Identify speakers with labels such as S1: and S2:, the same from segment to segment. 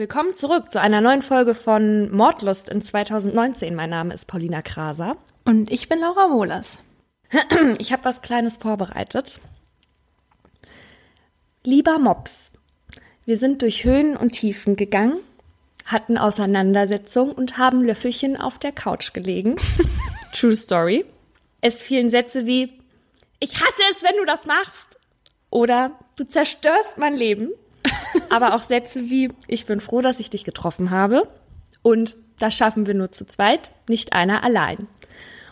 S1: Willkommen zurück zu einer neuen Folge von Mordlust in 2019. Mein Name ist Paulina Kraser.
S2: Und ich bin Laura Wohlers.
S1: Ich habe was Kleines vorbereitet. Lieber Mops, wir sind durch Höhen und Tiefen gegangen, hatten Auseinandersetzungen und haben Löffelchen auf der Couch gelegen. True Story. Es fielen Sätze wie, ich hasse es, wenn du das machst. Oder du zerstörst mein Leben. Aber auch Sätze wie, ich bin froh, dass ich dich getroffen habe. Und das schaffen wir nur zu zweit, nicht einer allein.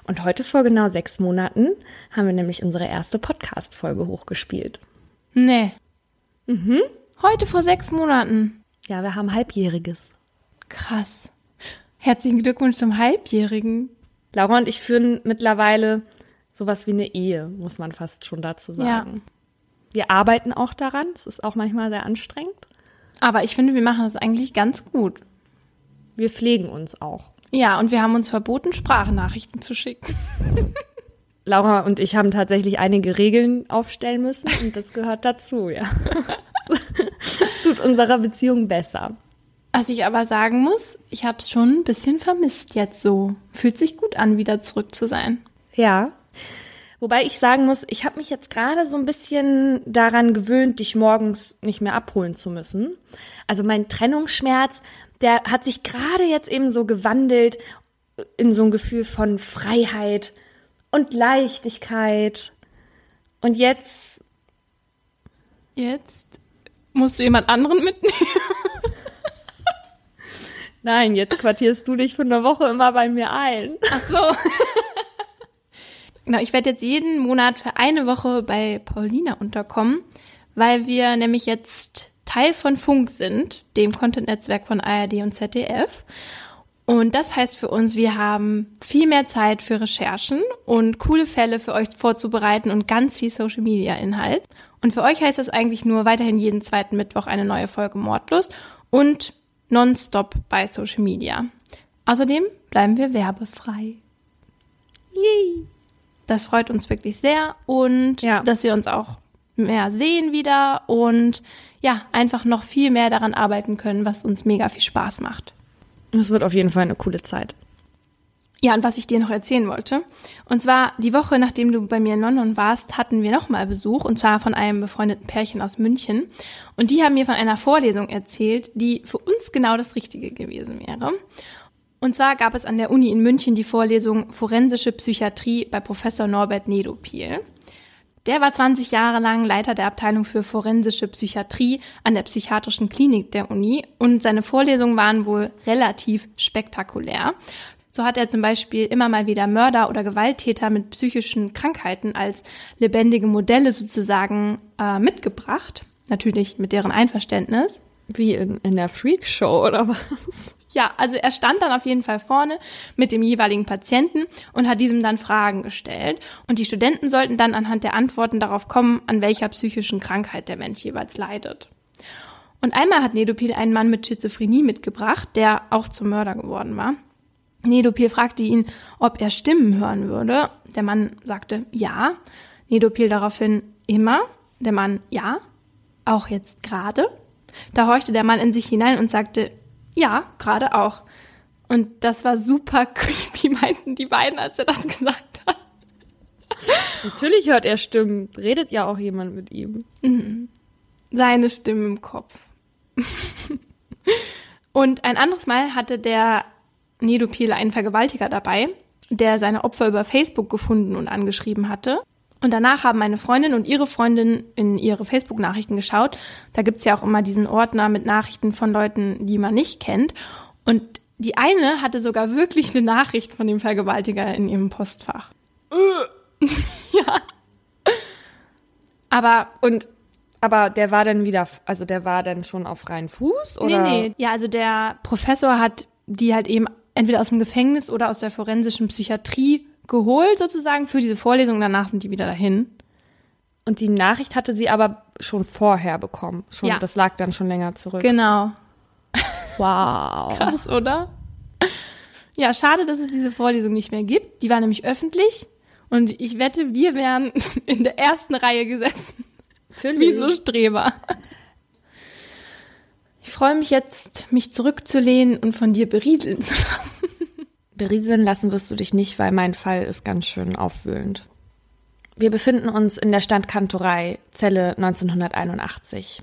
S1: Und heute vor genau sechs Monaten haben wir nämlich unsere erste Podcast-Folge hochgespielt.
S2: Nee. Mhm. Heute vor sechs Monaten.
S1: Ja, wir haben Halbjähriges.
S2: Krass. Herzlichen Glückwunsch zum Halbjährigen.
S1: Laura und ich führen mittlerweile sowas wie eine Ehe, muss man fast schon dazu sagen. Ja. Wir arbeiten auch daran. Es ist auch manchmal sehr anstrengend.
S2: Aber ich finde, wir machen das eigentlich ganz gut.
S1: Wir pflegen uns auch.
S2: Ja, und wir haben uns verboten, Sprachnachrichten zu schicken.
S1: Laura und ich haben tatsächlich einige Regeln aufstellen müssen und das gehört dazu, ja. Das tut unserer Beziehung besser.
S2: Was ich aber sagen muss, ich habe es schon ein bisschen vermisst jetzt so. Fühlt sich gut an, wieder zurück zu sein.
S1: Ja. Wobei ich sagen muss, ich habe mich jetzt gerade so ein bisschen daran gewöhnt, dich morgens nicht mehr abholen zu müssen. Also mein Trennungsschmerz, der hat sich gerade jetzt eben so gewandelt in so ein Gefühl von Freiheit und Leichtigkeit. Und jetzt.
S2: Jetzt musst du jemand anderen mitnehmen.
S1: Nein, jetzt quartierst du dich für eine Woche immer bei mir ein.
S2: Ach so. genau, ich werde jetzt jeden Monat für eine Woche bei Paulina unterkommen, weil wir nämlich jetzt Teil von Funk sind, dem Content-Netzwerk von ARD und ZDF. Und das heißt für uns, wir haben viel mehr Zeit für Recherchen und coole Fälle für euch vorzubereiten und ganz viel Social-Media-Inhalt. Und für euch heißt das eigentlich nur weiterhin jeden zweiten Mittwoch eine neue Folge Mordlust und nonstop bei Social Media. Außerdem bleiben wir werbefrei. Yay! Das freut uns wirklich sehr und ja. dass wir uns auch mehr sehen wieder und ja, einfach noch viel mehr daran arbeiten können, was uns mega viel Spaß macht.
S1: Das wird auf jeden Fall eine coole Zeit.
S2: Ja, und was ich dir noch erzählen wollte. Und zwar die Woche, nachdem du bei mir in London warst, hatten wir nochmal Besuch, und zwar von einem befreundeten Pärchen aus München. Und die haben mir von einer Vorlesung erzählt, die für uns genau das Richtige gewesen wäre. Und zwar gab es an der Uni in München die Vorlesung Forensische Psychiatrie bei Professor Norbert Nedopil. Der war 20 Jahre lang Leiter der Abteilung für forensische Psychiatrie an der psychiatrischen Klinik der Uni und seine Vorlesungen waren wohl relativ spektakulär. So hat er zum Beispiel immer mal wieder Mörder oder Gewalttäter mit psychischen Krankheiten als lebendige Modelle sozusagen äh, mitgebracht. Natürlich mit deren Einverständnis.
S1: Wie in, in der Freakshow oder was?
S2: Ja, also er stand dann auf jeden Fall vorne mit dem jeweiligen Patienten und hat diesem dann Fragen gestellt. Und die Studenten sollten dann anhand der Antworten darauf kommen, an welcher psychischen Krankheit der Mensch jeweils leidet. Und einmal hat Nedopil einen Mann mit Schizophrenie mitgebracht, der auch zum Mörder geworden war. Nedopil fragte ihn, ob er Stimmen hören würde. Der Mann sagte ja. Nedopil daraufhin immer. Der Mann ja. Auch jetzt gerade. Da horchte der Mann in sich hinein und sagte ja, gerade auch. Und das war super creepy, meinten die beiden, als er das gesagt hat.
S1: Natürlich hört er Stimmen. Redet ja auch jemand mit ihm. Mhm.
S2: Seine Stimme im Kopf. Und ein anderes Mal hatte der Nedopil einen Vergewaltiger dabei, der seine Opfer über Facebook gefunden und angeschrieben hatte. Und danach haben meine Freundin und ihre Freundin in ihre Facebook-Nachrichten geschaut. Da gibt's ja auch immer diesen Ordner mit Nachrichten von Leuten, die man nicht kennt. Und die eine hatte sogar wirklich eine Nachricht von dem Vergewaltiger in ihrem Postfach. ja.
S1: Aber, und, aber der war dann wieder, also der war dann schon auf freien Fuß, oder? Nee,
S2: nee. Ja, also der Professor hat die halt eben entweder aus dem Gefängnis oder aus der forensischen Psychiatrie geholt sozusagen für diese Vorlesung. Danach sind die wieder dahin.
S1: Und die Nachricht hatte sie aber schon vorher bekommen. Schon, ja. Das lag dann schon länger zurück.
S2: Genau.
S1: Wow.
S2: Krass, oder? Ja, schade, dass es diese Vorlesung nicht mehr gibt. Die war nämlich öffentlich. Und ich wette, wir wären in der ersten Reihe gesessen. Natürlich. Wie so Streber. Ich freue mich jetzt, mich zurückzulehnen und von dir berieseln zu lassen.
S1: Berieseln lassen wirst du dich nicht, weil mein Fall ist ganz schön aufwühlend. Wir befinden uns in der Standkantorei, Zelle 1981.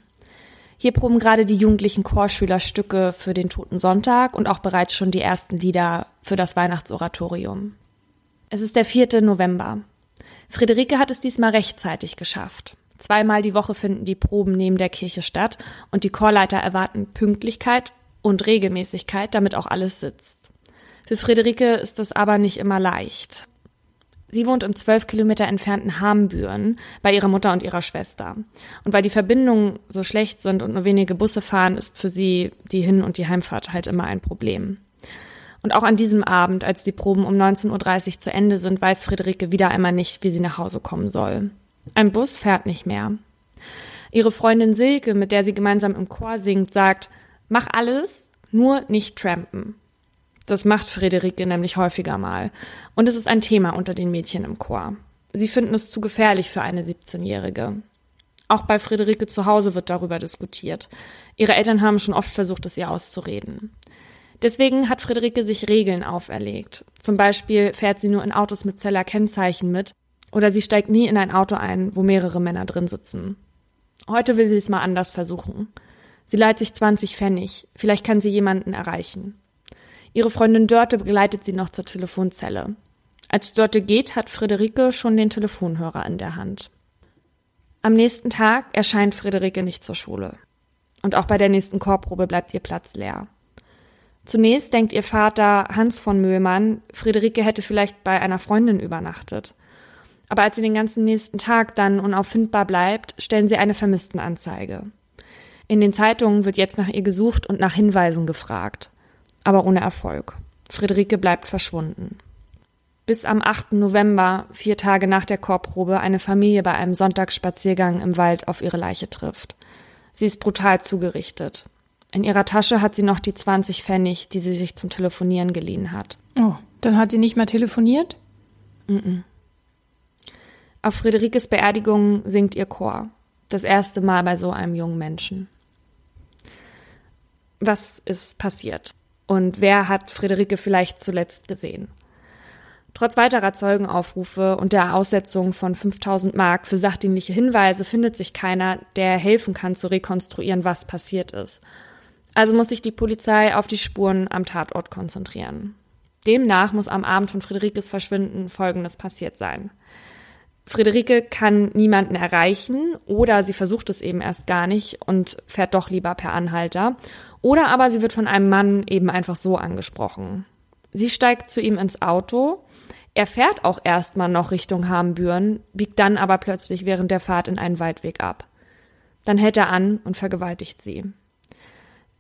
S1: Hier proben gerade die jugendlichen Chorschüler Stücke für den Toten Sonntag und auch bereits schon die ersten Lieder für das Weihnachtsoratorium. Es ist der 4. November. Friederike hat es diesmal rechtzeitig geschafft. Zweimal die Woche finden die Proben neben der Kirche statt und die Chorleiter erwarten Pünktlichkeit und Regelmäßigkeit, damit auch alles sitzt. Für Friederike ist das aber nicht immer leicht. Sie wohnt im zwölf Kilometer entfernten Hambüren bei ihrer Mutter und ihrer Schwester. Und weil die Verbindungen so schlecht sind und nur wenige Busse fahren, ist für sie die Hin- und die Heimfahrt halt immer ein Problem. Und auch an diesem Abend, als die Proben um 19.30 Uhr zu Ende sind, weiß Friederike wieder einmal nicht, wie sie nach Hause kommen soll. Ein Bus fährt nicht mehr. Ihre Freundin Silke, mit der sie gemeinsam im Chor singt, sagt, mach alles, nur nicht trampen. Das macht Friederike nämlich häufiger mal. Und es ist ein Thema unter den Mädchen im Chor. Sie finden es zu gefährlich für eine 17-Jährige. Auch bei Friederike zu Hause wird darüber diskutiert. Ihre Eltern haben schon oft versucht, es ihr auszureden. Deswegen hat Friederike sich Regeln auferlegt. Zum Beispiel fährt sie nur in Autos mit Zeller Kennzeichen mit oder sie steigt nie in ein Auto ein, wo mehrere Männer drin sitzen. Heute will sie es mal anders versuchen. Sie leiht sich 20 Pfennig. Vielleicht kann sie jemanden erreichen. Ihre Freundin Dörte begleitet sie noch zur Telefonzelle. Als Dörte geht, hat Friederike schon den Telefonhörer in der Hand. Am nächsten Tag erscheint Friederike nicht zur Schule. Und auch bei der nächsten Chorprobe bleibt ihr Platz leer. Zunächst denkt ihr Vater Hans von Möhlmann, Friederike hätte vielleicht bei einer Freundin übernachtet. Aber als sie den ganzen nächsten Tag dann unauffindbar bleibt, stellen sie eine Vermisstenanzeige. In den Zeitungen wird jetzt nach ihr gesucht und nach Hinweisen gefragt aber ohne Erfolg. Friederike bleibt verschwunden. Bis am 8. November, vier Tage nach der Chorprobe, eine Familie bei einem Sonntagsspaziergang im Wald auf ihre Leiche trifft. Sie ist brutal zugerichtet. In ihrer Tasche hat sie noch die 20 Pfennig, die sie sich zum Telefonieren geliehen hat.
S2: Oh, dann hat sie nicht mehr telefoniert?
S1: Mm -mm. Auf Friederikes Beerdigung singt ihr Chor. Das erste Mal bei so einem jungen Menschen. Was ist passiert? Und wer hat Friederike vielleicht zuletzt gesehen? Trotz weiterer Zeugenaufrufe und der Aussetzung von 5000 Mark für sachdienliche Hinweise findet sich keiner, der helfen kann zu rekonstruieren, was passiert ist. Also muss sich die Polizei auf die Spuren am Tatort konzentrieren. Demnach muss am Abend von Friederikes Verschwinden Folgendes passiert sein. Friederike kann niemanden erreichen oder sie versucht es eben erst gar nicht und fährt doch lieber per Anhalter. Oder aber sie wird von einem Mann eben einfach so angesprochen. Sie steigt zu ihm ins Auto. Er fährt auch erstmal noch Richtung Hambüren, biegt dann aber plötzlich während der Fahrt in einen Waldweg ab. Dann hält er an und vergewaltigt sie.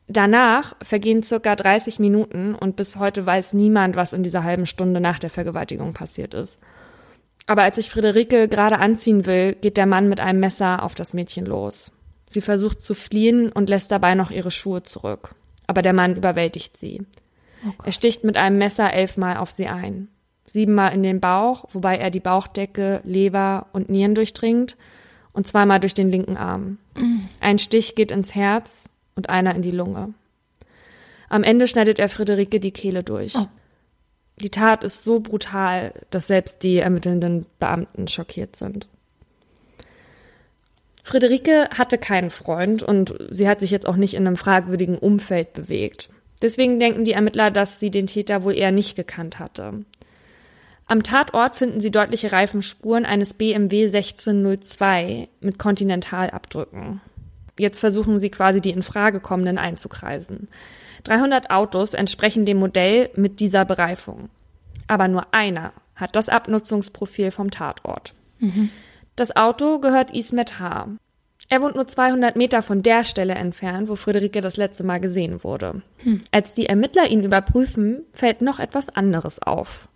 S1: Danach vergehen circa 30 Minuten und bis heute weiß niemand, was in dieser halben Stunde nach der Vergewaltigung passiert ist. Aber als sich Friederike gerade anziehen will, geht der Mann mit einem Messer auf das Mädchen los. Sie versucht zu fliehen und lässt dabei noch ihre Schuhe zurück. Aber der Mann überwältigt sie. Oh er sticht mit einem Messer elfmal auf sie ein. Siebenmal in den Bauch, wobei er die Bauchdecke, Leber und Nieren durchdringt und zweimal durch den linken Arm. Mm. Ein Stich geht ins Herz und einer in die Lunge. Am Ende schneidet er Friederike die Kehle durch. Oh. Die Tat ist so brutal, dass selbst die ermittelnden Beamten schockiert sind. Friederike hatte keinen Freund und sie hat sich jetzt auch nicht in einem fragwürdigen Umfeld bewegt. Deswegen denken die Ermittler, dass sie den Täter wohl eher nicht gekannt hatte. Am Tatort finden sie deutliche Reifenspuren eines BMW 1602 mit Kontinentalabdrücken. Jetzt versuchen sie quasi die in Frage kommenden einzukreisen. 300 Autos entsprechen dem Modell mit dieser Bereifung. Aber nur einer hat das Abnutzungsprofil vom Tatort. Mhm. Das Auto gehört Ismet H. Er wohnt nur 200 Meter von der Stelle entfernt, wo Friederike das letzte Mal gesehen wurde. Hm. Als die Ermittler ihn überprüfen, fällt noch etwas anderes auf.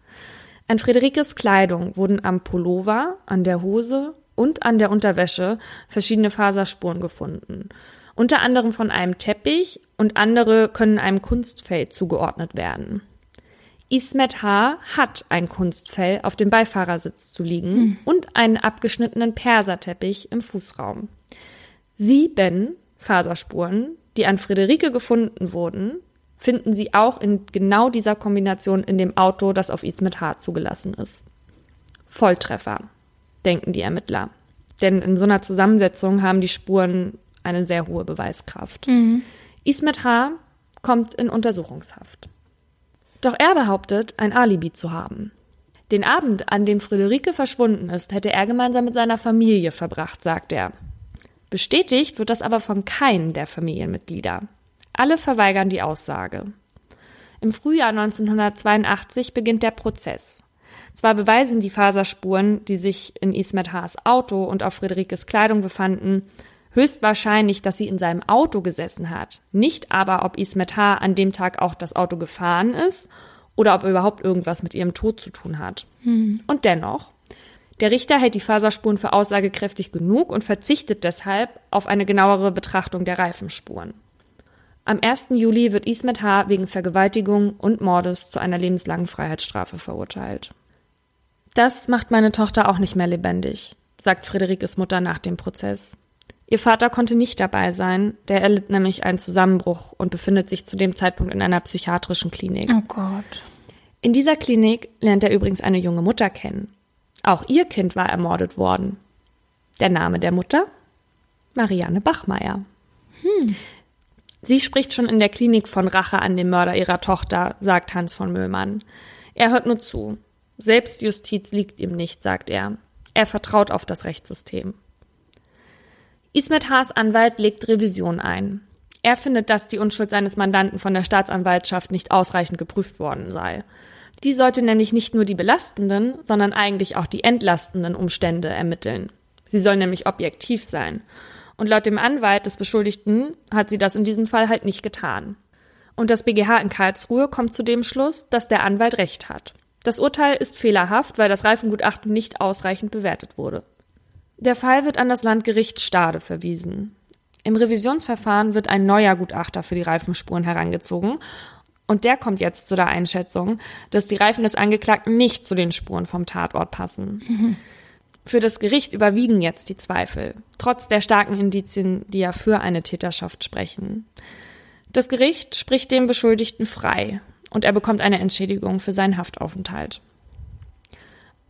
S1: An Friederikes Kleidung wurden am Pullover, an der Hose und an der Unterwäsche verschiedene Faserspuren gefunden unter anderem von einem Teppich und andere können einem Kunstfell zugeordnet werden. Ismet H. hat ein Kunstfell auf dem Beifahrersitz zu liegen hm. und einen abgeschnittenen Perserteppich im Fußraum. Sieben Faserspuren die an Friederike gefunden wurden, finden sie auch in genau dieser Kombination in dem Auto, das auf Ismet H. zugelassen ist. Volltreffer, denken die Ermittler. Denn in so einer Zusammensetzung haben die Spuren eine sehr hohe Beweiskraft. Mhm. Ismet H. kommt in Untersuchungshaft. Doch er behauptet, ein Alibi zu haben. Den Abend, an dem Friederike verschwunden ist, hätte er gemeinsam mit seiner Familie verbracht, sagt er. Bestätigt wird das aber von keinem der Familienmitglieder. Alle verweigern die Aussage. Im Frühjahr 1982 beginnt der Prozess. Zwar beweisen die Faserspuren, die sich in Ismet Haas Auto und auf Friederikes Kleidung befanden, höchstwahrscheinlich, dass sie in seinem Auto gesessen hat, nicht aber, ob Ismet H. an dem Tag auch das Auto gefahren ist oder ob er überhaupt irgendwas mit ihrem Tod zu tun hat. Hm. Und dennoch, der Richter hält die Faserspuren für aussagekräftig genug und verzichtet deshalb auf eine genauere Betrachtung der Reifenspuren. Am 1. Juli wird Ismet H. wegen Vergewaltigung und Mordes zu einer lebenslangen Freiheitsstrafe verurteilt. Das macht meine Tochter auch nicht mehr lebendig, sagt Friederikes Mutter nach dem Prozess. Ihr Vater konnte nicht dabei sein, der erlitt nämlich einen Zusammenbruch und befindet sich zu dem Zeitpunkt in einer psychiatrischen Klinik.
S2: Oh Gott.
S1: In dieser Klinik lernt er übrigens eine junge Mutter kennen. Auch ihr Kind war ermordet worden. Der Name der Mutter? Marianne Bachmeier. Hm. Sie spricht schon in der Klinik von Rache an dem Mörder ihrer Tochter, sagt Hans von Möhlmann. Er hört nur zu. Selbstjustiz liegt ihm nicht, sagt er. Er vertraut auf das Rechtssystem. Ismet Haas Anwalt legt Revision ein. Er findet, dass die Unschuld seines Mandanten von der Staatsanwaltschaft nicht ausreichend geprüft worden sei. Die sollte nämlich nicht nur die belastenden, sondern eigentlich auch die entlastenden Umstände ermitteln. Sie soll nämlich objektiv sein. Und laut dem Anwalt des Beschuldigten hat sie das in diesem Fall halt nicht getan. Und das BGH in Karlsruhe kommt zu dem Schluss, dass der Anwalt recht hat. Das Urteil ist fehlerhaft, weil das Reifengutachten nicht ausreichend bewertet wurde. Der Fall wird an das Landgericht Stade verwiesen. Im Revisionsverfahren wird ein neuer Gutachter für die Reifenspuren herangezogen und der kommt jetzt zu der Einschätzung, dass die Reifen des Angeklagten nicht zu den Spuren vom Tatort passen. Mhm. Für das Gericht überwiegen jetzt die Zweifel, trotz der starken Indizien, die ja für eine Täterschaft sprechen. Das Gericht spricht dem Beschuldigten frei und er bekommt eine Entschädigung für seinen Haftaufenthalt.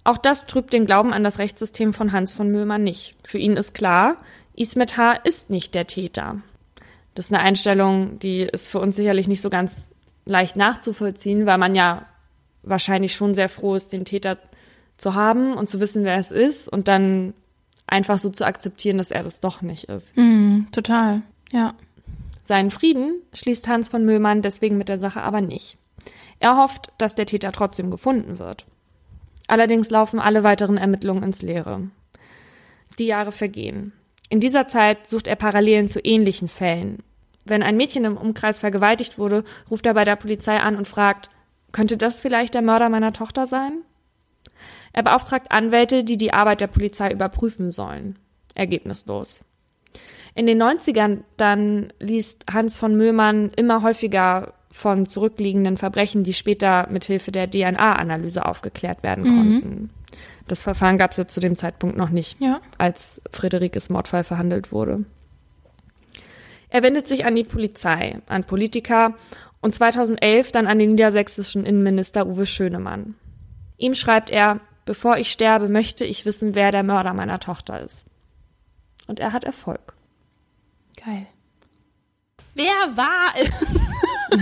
S1: Auch das trübt den Glauben an das Rechtssystem von Hans von Möhlmann nicht. Für ihn ist klar, Ismet H. ist nicht der Täter. Das ist eine Einstellung, die ist für uns sicherlich nicht so ganz leicht nachzuvollziehen, weil man ja wahrscheinlich schon sehr froh ist, den Täter zu haben und zu wissen, wer es ist und dann einfach so zu akzeptieren, dass er das doch nicht ist.
S2: Mm, total, ja.
S1: Seinen Frieden schließt Hans von Möhlmann deswegen mit der Sache aber nicht. Er hofft, dass der Täter trotzdem gefunden wird. Allerdings laufen alle weiteren Ermittlungen ins Leere. Die Jahre vergehen. In dieser Zeit sucht er Parallelen zu ähnlichen Fällen, wenn ein Mädchen im Umkreis vergewaltigt wurde, ruft er bei der Polizei an und fragt, könnte das vielleicht der Mörder meiner Tochter sein? Er beauftragt Anwälte, die die Arbeit der Polizei überprüfen sollen. Ergebnislos. In den 90ern dann liest Hans von Möhlmann immer häufiger von zurückliegenden Verbrechen, die später mit Hilfe der DNA-Analyse aufgeklärt werden mhm. konnten. Das Verfahren gab es ja zu dem Zeitpunkt noch nicht,
S2: ja.
S1: als Friederikes Mordfall verhandelt wurde. Er wendet sich an die Polizei, an Politiker und 2011 dann an den niedersächsischen Innenminister Uwe Schönemann. Ihm schreibt er, bevor ich sterbe, möchte ich wissen, wer der Mörder meiner Tochter ist. Und er hat Erfolg.
S2: Geil. Wer war es?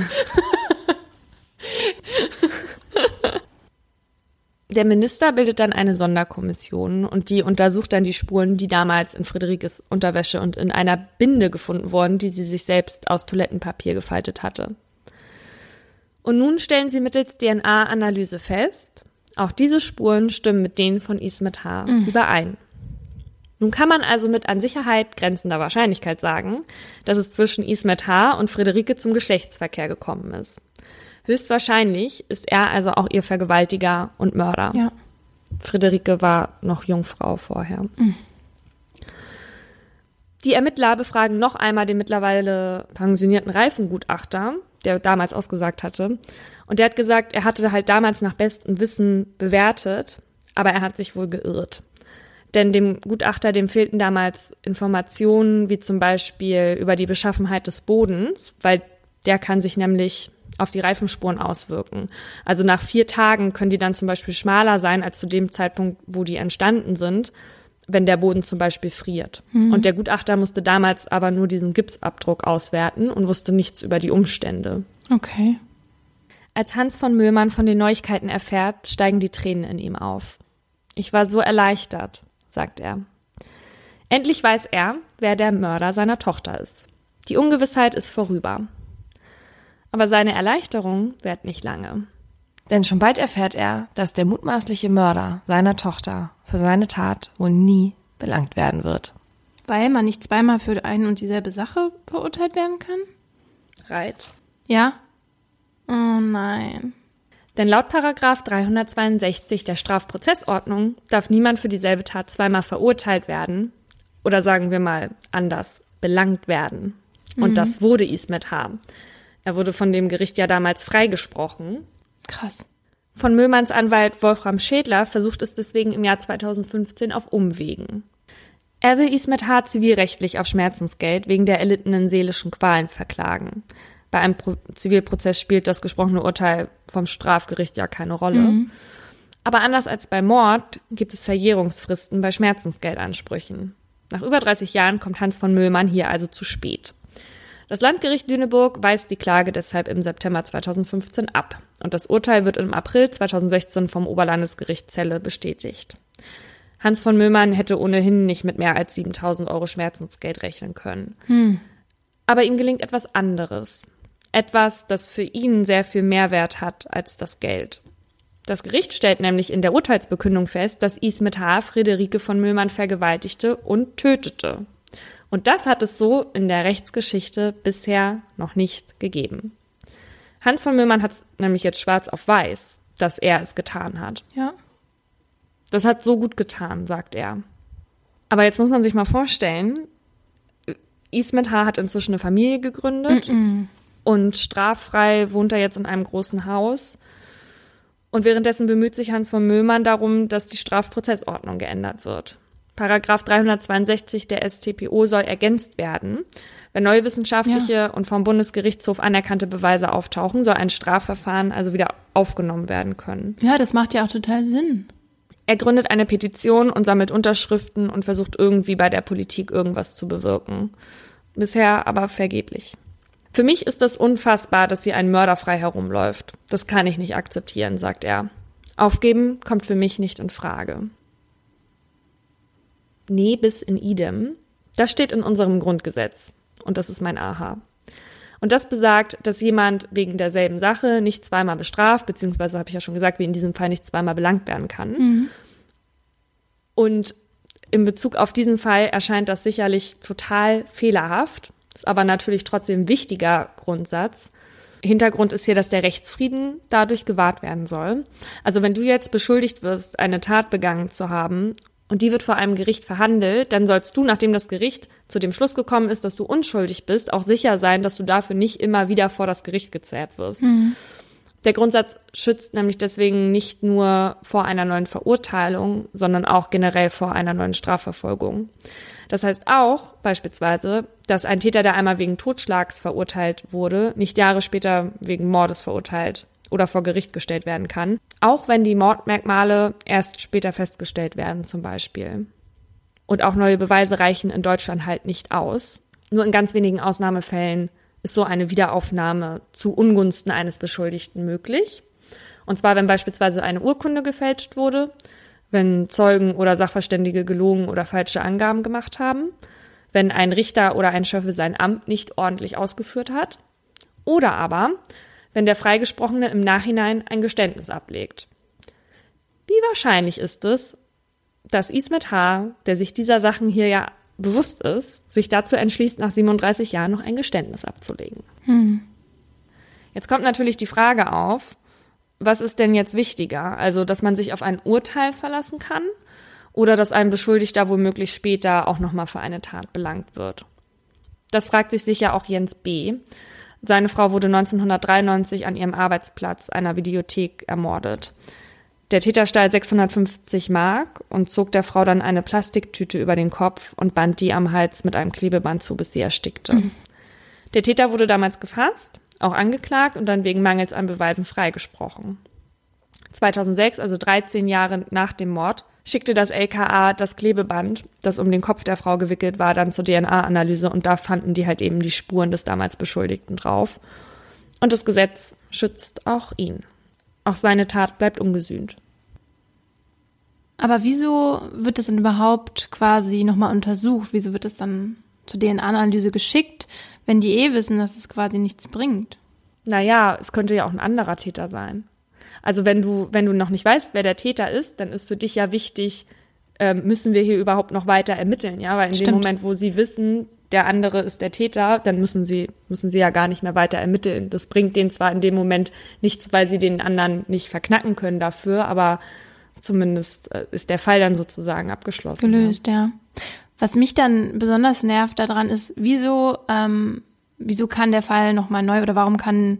S1: Der Minister bildet dann eine Sonderkommission und die untersucht dann die Spuren, die damals in Friederikes Unterwäsche und in einer Binde gefunden wurden, die sie sich selbst aus Toilettenpapier gefaltet hatte. Und nun stellen sie mittels DNA-Analyse fest, auch diese Spuren stimmen mit denen von Ismet H. Mhm. überein. Nun kann man also mit an Sicherheit grenzender Wahrscheinlichkeit sagen, dass es zwischen Ismet H. und Friederike zum Geschlechtsverkehr gekommen ist. Höchstwahrscheinlich ist er also auch ihr Vergewaltiger und Mörder.
S2: Ja.
S1: Friederike war noch Jungfrau vorher. Mhm. Die Ermittler befragen noch einmal den mittlerweile pensionierten Reifengutachter, der damals ausgesagt hatte. Und der hat gesagt, er hatte halt damals nach bestem Wissen bewertet, aber er hat sich wohl geirrt. Denn dem Gutachter, dem fehlten damals Informationen, wie zum Beispiel über die Beschaffenheit des Bodens, weil der kann sich nämlich auf die Reifenspuren auswirken. Also nach vier Tagen können die dann zum Beispiel schmaler sein als zu dem Zeitpunkt, wo die entstanden sind, wenn der Boden zum Beispiel friert. Mhm. Und der Gutachter musste damals aber nur diesen Gipsabdruck auswerten und wusste nichts über die Umstände.
S2: Okay.
S1: Als Hans von Möhlmann von den Neuigkeiten erfährt, steigen die Tränen in ihm auf. Ich war so erleichtert, sagt er. Endlich weiß er, wer der Mörder seiner Tochter ist. Die Ungewissheit ist vorüber. Aber seine Erleichterung währt nicht lange.
S3: Denn schon bald erfährt er, dass der mutmaßliche Mörder seiner Tochter für seine Tat wohl nie belangt werden wird.
S2: Weil man nicht zweimal für eine und dieselbe Sache verurteilt werden kann?
S1: Reit.
S2: Ja. Oh nein.
S1: Denn laut Paragraph 362 der Strafprozessordnung darf niemand für dieselbe Tat zweimal verurteilt werden oder sagen wir mal anders belangt werden. Und mhm. das wurde Ismet H. Er wurde von dem Gericht ja damals freigesprochen.
S2: Krass.
S1: Von Möhmanns Anwalt Wolfram Schädler versucht es deswegen im Jahr 2015 auf Umwegen. Er will Ismet H. zivilrechtlich auf Schmerzensgeld wegen der erlittenen seelischen Qualen verklagen. Bei einem Pro Zivilprozess spielt das gesprochene Urteil vom Strafgericht ja keine Rolle. Mhm. Aber anders als bei Mord gibt es Verjährungsfristen bei Schmerzensgeldansprüchen. Nach über 30 Jahren kommt Hans von Müllmann hier also zu spät. Das Landgericht Lüneburg weist die Klage deshalb im September 2015 ab und das Urteil wird im April 2016 vom Oberlandesgericht Celle bestätigt. Hans von Müllmann hätte ohnehin nicht mit mehr als 7000 Euro Schmerzensgeld rechnen können. Hm. Aber ihm gelingt etwas anderes. Etwas, das für ihn sehr viel mehr Wert hat als das Geld. Das Gericht stellt nämlich in der Urteilsbekündung fest, dass Ismet H. Friederike von Müllmann vergewaltigte und tötete. Und das hat es so in der Rechtsgeschichte bisher noch nicht gegeben. Hans von Müllmann hat es nämlich jetzt schwarz auf weiß, dass er es getan hat.
S2: Ja.
S1: Das hat so gut getan, sagt er. Aber jetzt muss man sich mal vorstellen, Ismet H. hat inzwischen eine Familie gegründet. Mm -mm. Und straffrei wohnt er jetzt in einem großen Haus. Und währenddessen bemüht sich Hans von Möhlmann darum, dass die Strafprozessordnung geändert wird. Paragraph 362 der StPO soll ergänzt werden. Wenn neue wissenschaftliche ja. und vom Bundesgerichtshof anerkannte Beweise auftauchen, soll ein Strafverfahren also wieder aufgenommen werden können.
S2: Ja, das macht ja auch total Sinn.
S1: Er gründet eine Petition und sammelt Unterschriften und versucht irgendwie bei der Politik irgendwas zu bewirken. Bisher aber vergeblich. Für mich ist es unfassbar, dass hier ein Mörder frei herumläuft. Das kann ich nicht akzeptieren, sagt er. Aufgeben kommt für mich nicht in Frage. Nee bis in idem, das steht in unserem Grundgesetz. Und das ist mein Aha. Und das besagt, dass jemand wegen derselben Sache nicht zweimal bestraft, beziehungsweise habe ich ja schon gesagt, wie in diesem Fall nicht zweimal belangt werden kann. Mhm. Und in Bezug auf diesen Fall erscheint das sicherlich total fehlerhaft ist aber natürlich trotzdem ein wichtiger Grundsatz. Hintergrund ist hier, dass der Rechtsfrieden dadurch gewahrt werden soll. Also wenn du jetzt beschuldigt wirst, eine Tat begangen zu haben und die wird vor einem Gericht verhandelt, dann sollst du, nachdem das Gericht zu dem Schluss gekommen ist, dass du unschuldig bist, auch sicher sein, dass du dafür nicht immer wieder vor das Gericht gezerrt wirst. Mhm. Der Grundsatz schützt nämlich deswegen nicht nur vor einer neuen Verurteilung, sondern auch generell vor einer neuen Strafverfolgung. Das heißt auch beispielsweise, dass ein Täter, der einmal wegen Totschlags verurteilt wurde, nicht Jahre später wegen Mordes verurteilt oder vor Gericht gestellt werden kann, auch wenn die Mordmerkmale erst später festgestellt werden zum Beispiel. Und auch neue Beweise reichen in Deutschland halt nicht aus. Nur in ganz wenigen Ausnahmefällen ist so eine Wiederaufnahme zu Ungunsten eines Beschuldigten möglich. Und zwar, wenn beispielsweise eine Urkunde gefälscht wurde wenn Zeugen oder Sachverständige gelogen oder falsche Angaben gemacht haben, wenn ein Richter oder ein Schöffel sein Amt nicht ordentlich ausgeführt hat, oder aber, wenn der Freigesprochene im Nachhinein ein Geständnis ablegt. Wie wahrscheinlich ist es, dass Ismet H., der sich dieser Sachen hier ja bewusst ist, sich dazu entschließt, nach 37 Jahren noch ein Geständnis abzulegen? Hm. Jetzt kommt natürlich die Frage auf, was ist denn jetzt wichtiger? Also, dass man sich auf ein Urteil verlassen kann oder dass ein Beschuldigter womöglich später auch nochmal für eine Tat belangt wird? Das fragt sich sicher auch Jens B. Seine Frau wurde 1993 an ihrem Arbeitsplatz einer Videothek ermordet. Der Täter stahl 650 Mark und zog der Frau dann eine Plastiktüte über den Kopf und band die am Hals mit einem Klebeband zu, bis sie erstickte. Mhm. Der Täter wurde damals gefasst, auch angeklagt und dann wegen Mangels an Beweisen freigesprochen. 2006, also 13 Jahre nach dem Mord, schickte das LKA das Klebeband, das um den Kopf der Frau gewickelt war, dann zur DNA-Analyse und da fanden die halt eben die Spuren des damals Beschuldigten drauf. Und das Gesetz schützt auch ihn. Auch seine Tat bleibt ungesühnt.
S2: Aber wieso wird das denn überhaupt quasi nochmal untersucht? Wieso wird es dann zur DNA-Analyse geschickt, wenn die eh wissen, dass es quasi nichts bringt?
S1: Naja, es könnte ja auch ein anderer Täter sein. Also wenn du, wenn du noch nicht weißt, wer der Täter ist, dann ist für dich ja wichtig, äh, müssen wir hier überhaupt noch weiter ermitteln, ja? Weil in Stimmt. dem Moment, wo sie wissen, der andere ist der Täter, dann müssen sie, müssen sie ja gar nicht mehr weiter ermitteln. Das bringt denen zwar in dem Moment nichts, weil sie den anderen nicht verknacken können dafür, aber zumindest äh, ist der Fall dann sozusagen abgeschlossen.
S2: Gelöst, ja. ja. Was mich dann besonders nervt daran ist, wieso, ähm, wieso kann der Fall nochmal neu oder warum kann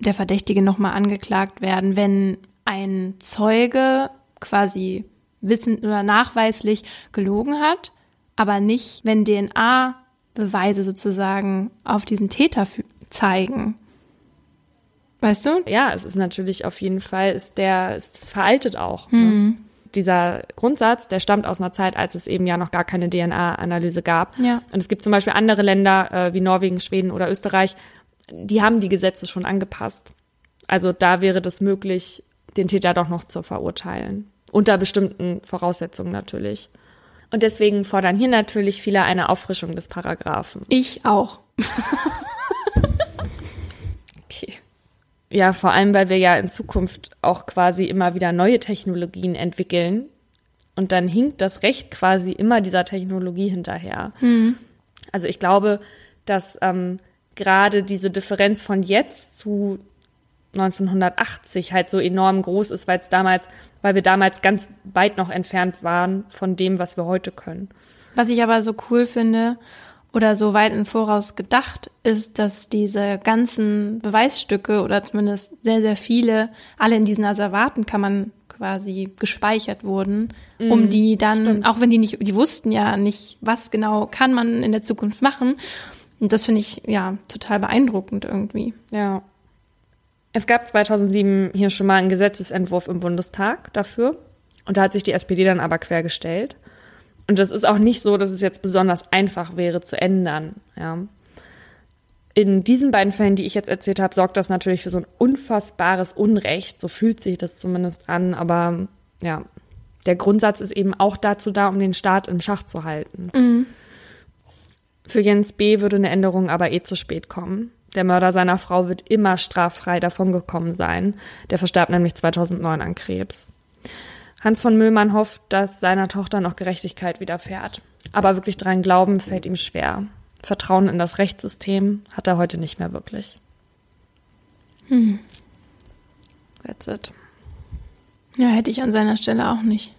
S2: der Verdächtige nochmal angeklagt werden, wenn ein Zeuge quasi wissend oder nachweislich gelogen hat, aber nicht, wenn DNA-Beweise sozusagen auf diesen Täter zeigen. Weißt du?
S1: Ja, es ist natürlich auf jeden Fall, ist der, ist es veraltet auch. Ne? Mhm. Ne? Dieser Grundsatz, der stammt aus einer Zeit, als es eben ja noch gar keine DNA-Analyse gab. Ja. Und es gibt zum Beispiel andere Länder äh, wie Norwegen, Schweden oder Österreich, die haben die Gesetze schon angepasst. Also da wäre das möglich, den Täter doch noch zu verurteilen. Unter bestimmten Voraussetzungen natürlich. Und deswegen fordern hier natürlich viele eine Auffrischung des Paragraphen.
S2: Ich auch.
S1: Ja, vor allem, weil wir ja in Zukunft auch quasi immer wieder neue Technologien entwickeln. Und dann hinkt das Recht quasi immer dieser Technologie hinterher. Mhm. Also ich glaube, dass ähm, gerade diese Differenz von jetzt zu 1980 halt so enorm groß ist, weil es damals, weil wir damals ganz weit noch entfernt waren von dem, was wir heute können.
S2: Was ich aber so cool finde oder so weit im Voraus gedacht ist, dass diese ganzen Beweisstücke oder zumindest sehr, sehr viele alle in diesen Asservatenkammern quasi gespeichert wurden, mm, um die dann, stimmt. auch wenn die nicht, die wussten ja nicht, was genau kann man in der Zukunft machen, und das finde ich ja total beeindruckend irgendwie.
S1: Ja. Es gab 2007 hier schon mal einen Gesetzesentwurf im Bundestag dafür. Und da hat sich die SPD dann aber quergestellt. Und das ist auch nicht so, dass es jetzt besonders einfach wäre zu ändern. Ja. In diesen beiden Fällen, die ich jetzt erzählt habe, sorgt das natürlich für so ein unfassbares Unrecht. So fühlt sich das zumindest an. Aber ja, der Grundsatz ist eben auch dazu da, um den Staat im Schach zu halten. Mhm. Für Jens B. würde eine Änderung aber eh zu spät kommen. Der Mörder seiner Frau wird immer straffrei davongekommen sein. Der verstarb nämlich 2009 an Krebs. Hans von Müllmann hofft, dass seiner Tochter noch Gerechtigkeit widerfährt. Aber wirklich dran glauben fällt ihm schwer. Vertrauen in das Rechtssystem hat er heute nicht mehr wirklich. Hm.
S2: That's it. Ja, hätte ich an seiner Stelle auch nicht.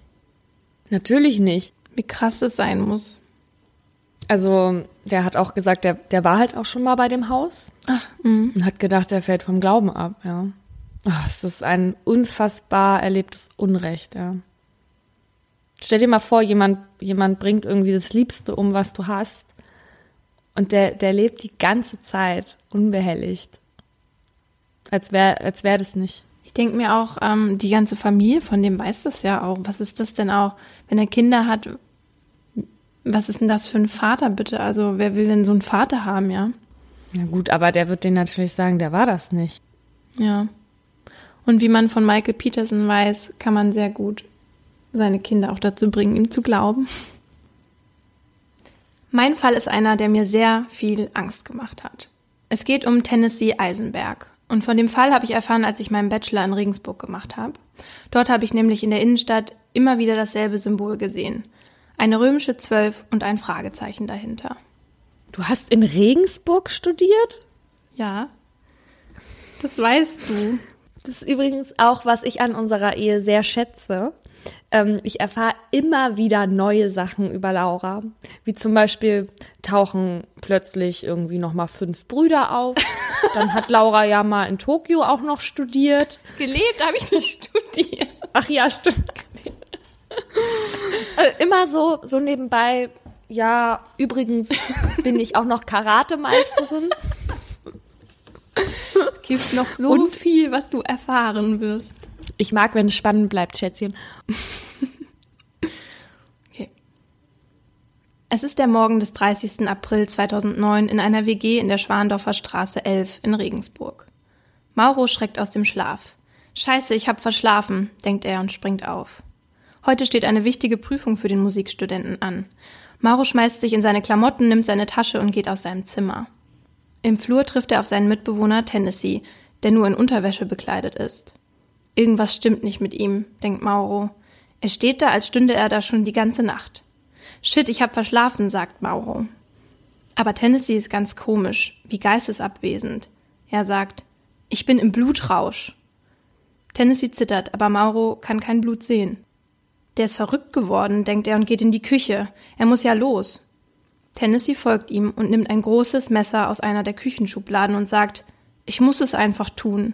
S1: Natürlich nicht.
S2: Wie krass es sein muss.
S1: Also, der hat auch gesagt, der, der war halt auch schon mal bei dem Haus. Ach, mh. und hat gedacht, er fällt vom Glauben ab, ja. Ach, es ist ein unfassbar erlebtes Unrecht, ja. Stell dir mal vor, jemand, jemand bringt irgendwie das Liebste um, was du hast. Und der, der lebt die ganze Zeit unbehelligt. Als wäre als wär das nicht.
S2: Ich denke mir auch, ähm, die ganze Familie von dem weiß das ja auch. Was ist das denn auch, wenn er Kinder hat? Was ist denn das für ein Vater bitte? Also wer will denn so einen Vater haben, ja?
S1: Na gut, aber der wird denen natürlich sagen, der war das nicht.
S2: Ja. Und wie man von Michael Peterson weiß, kann man sehr gut seine Kinder auch dazu bringen, ihm zu glauben. Mein Fall ist einer, der mir sehr viel Angst gemacht hat. Es geht um Tennessee Eisenberg. Und von dem Fall habe ich erfahren, als ich meinen Bachelor in Regensburg gemacht habe. Dort habe ich nämlich in der Innenstadt immer wieder dasselbe Symbol gesehen eine römische Zwölf und ein Fragezeichen dahinter.
S1: Du hast in Regensburg studiert?
S2: Ja. Das weißt du.
S1: Das ist übrigens auch, was ich an unserer Ehe sehr schätze. Ähm, ich erfahre immer wieder neue Sachen über Laura. Wie zum Beispiel tauchen plötzlich irgendwie nochmal fünf Brüder auf. Dann hat Laura ja mal in Tokio auch noch studiert.
S2: Gelebt habe ich nicht studiert.
S1: Ach ja, stimmt. äh, immer so, so nebenbei, ja, übrigens bin ich auch noch Karatemeisterin.
S2: Gibt noch so und viel, was du erfahren wirst.
S1: Ich mag, wenn es spannend bleibt, Schätzchen.
S2: okay. Es ist der Morgen des 30. April 2009 in einer WG in der Schwandorfer Straße 11 in Regensburg. Mauro schreckt aus dem Schlaf. Scheiße, ich hab verschlafen, denkt er und springt auf. Heute steht eine wichtige Prüfung für den Musikstudenten an. Mauro schmeißt sich in seine Klamotten, nimmt seine Tasche und geht aus seinem Zimmer. Im Flur trifft er auf seinen Mitbewohner Tennessee, der nur in Unterwäsche bekleidet ist. Irgendwas stimmt nicht mit ihm, denkt Mauro. Er steht da, als stünde er da schon die ganze Nacht. Shit, ich hab verschlafen, sagt Mauro. Aber Tennessee ist ganz komisch, wie geistesabwesend. Er sagt, ich bin im Blutrausch. Tennessee zittert, aber Mauro kann kein Blut sehen. Der ist verrückt geworden, denkt er und geht in die Küche. Er muss ja los. Tennessee folgt ihm und nimmt ein großes Messer aus einer der Küchenschubladen und sagt, ich muss es einfach tun.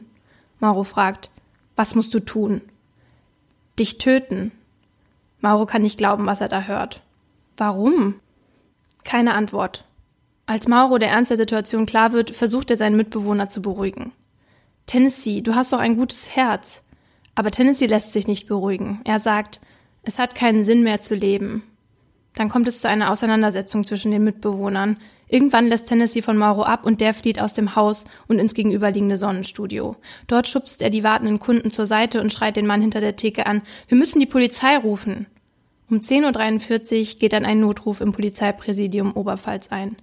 S2: Mauro fragt, was musst du tun? Dich töten. Mauro kann nicht glauben, was er da hört. Warum? Keine Antwort. Als Mauro der Ernst der Situation klar wird, versucht er seinen Mitbewohner zu beruhigen. Tennessee, du hast doch ein gutes Herz. Aber Tennessee lässt sich nicht beruhigen. Er sagt, es hat keinen Sinn mehr zu leben. Dann kommt es zu einer Auseinandersetzung zwischen den Mitbewohnern. Irgendwann lässt Tennessee von Mauro ab und der flieht aus dem Haus und ins gegenüberliegende Sonnenstudio. Dort schubst er die wartenden Kunden zur Seite und schreit den Mann hinter der Theke an, wir müssen die Polizei rufen. Um 10.43 Uhr geht dann ein Notruf im Polizeipräsidium Oberpfalz ein.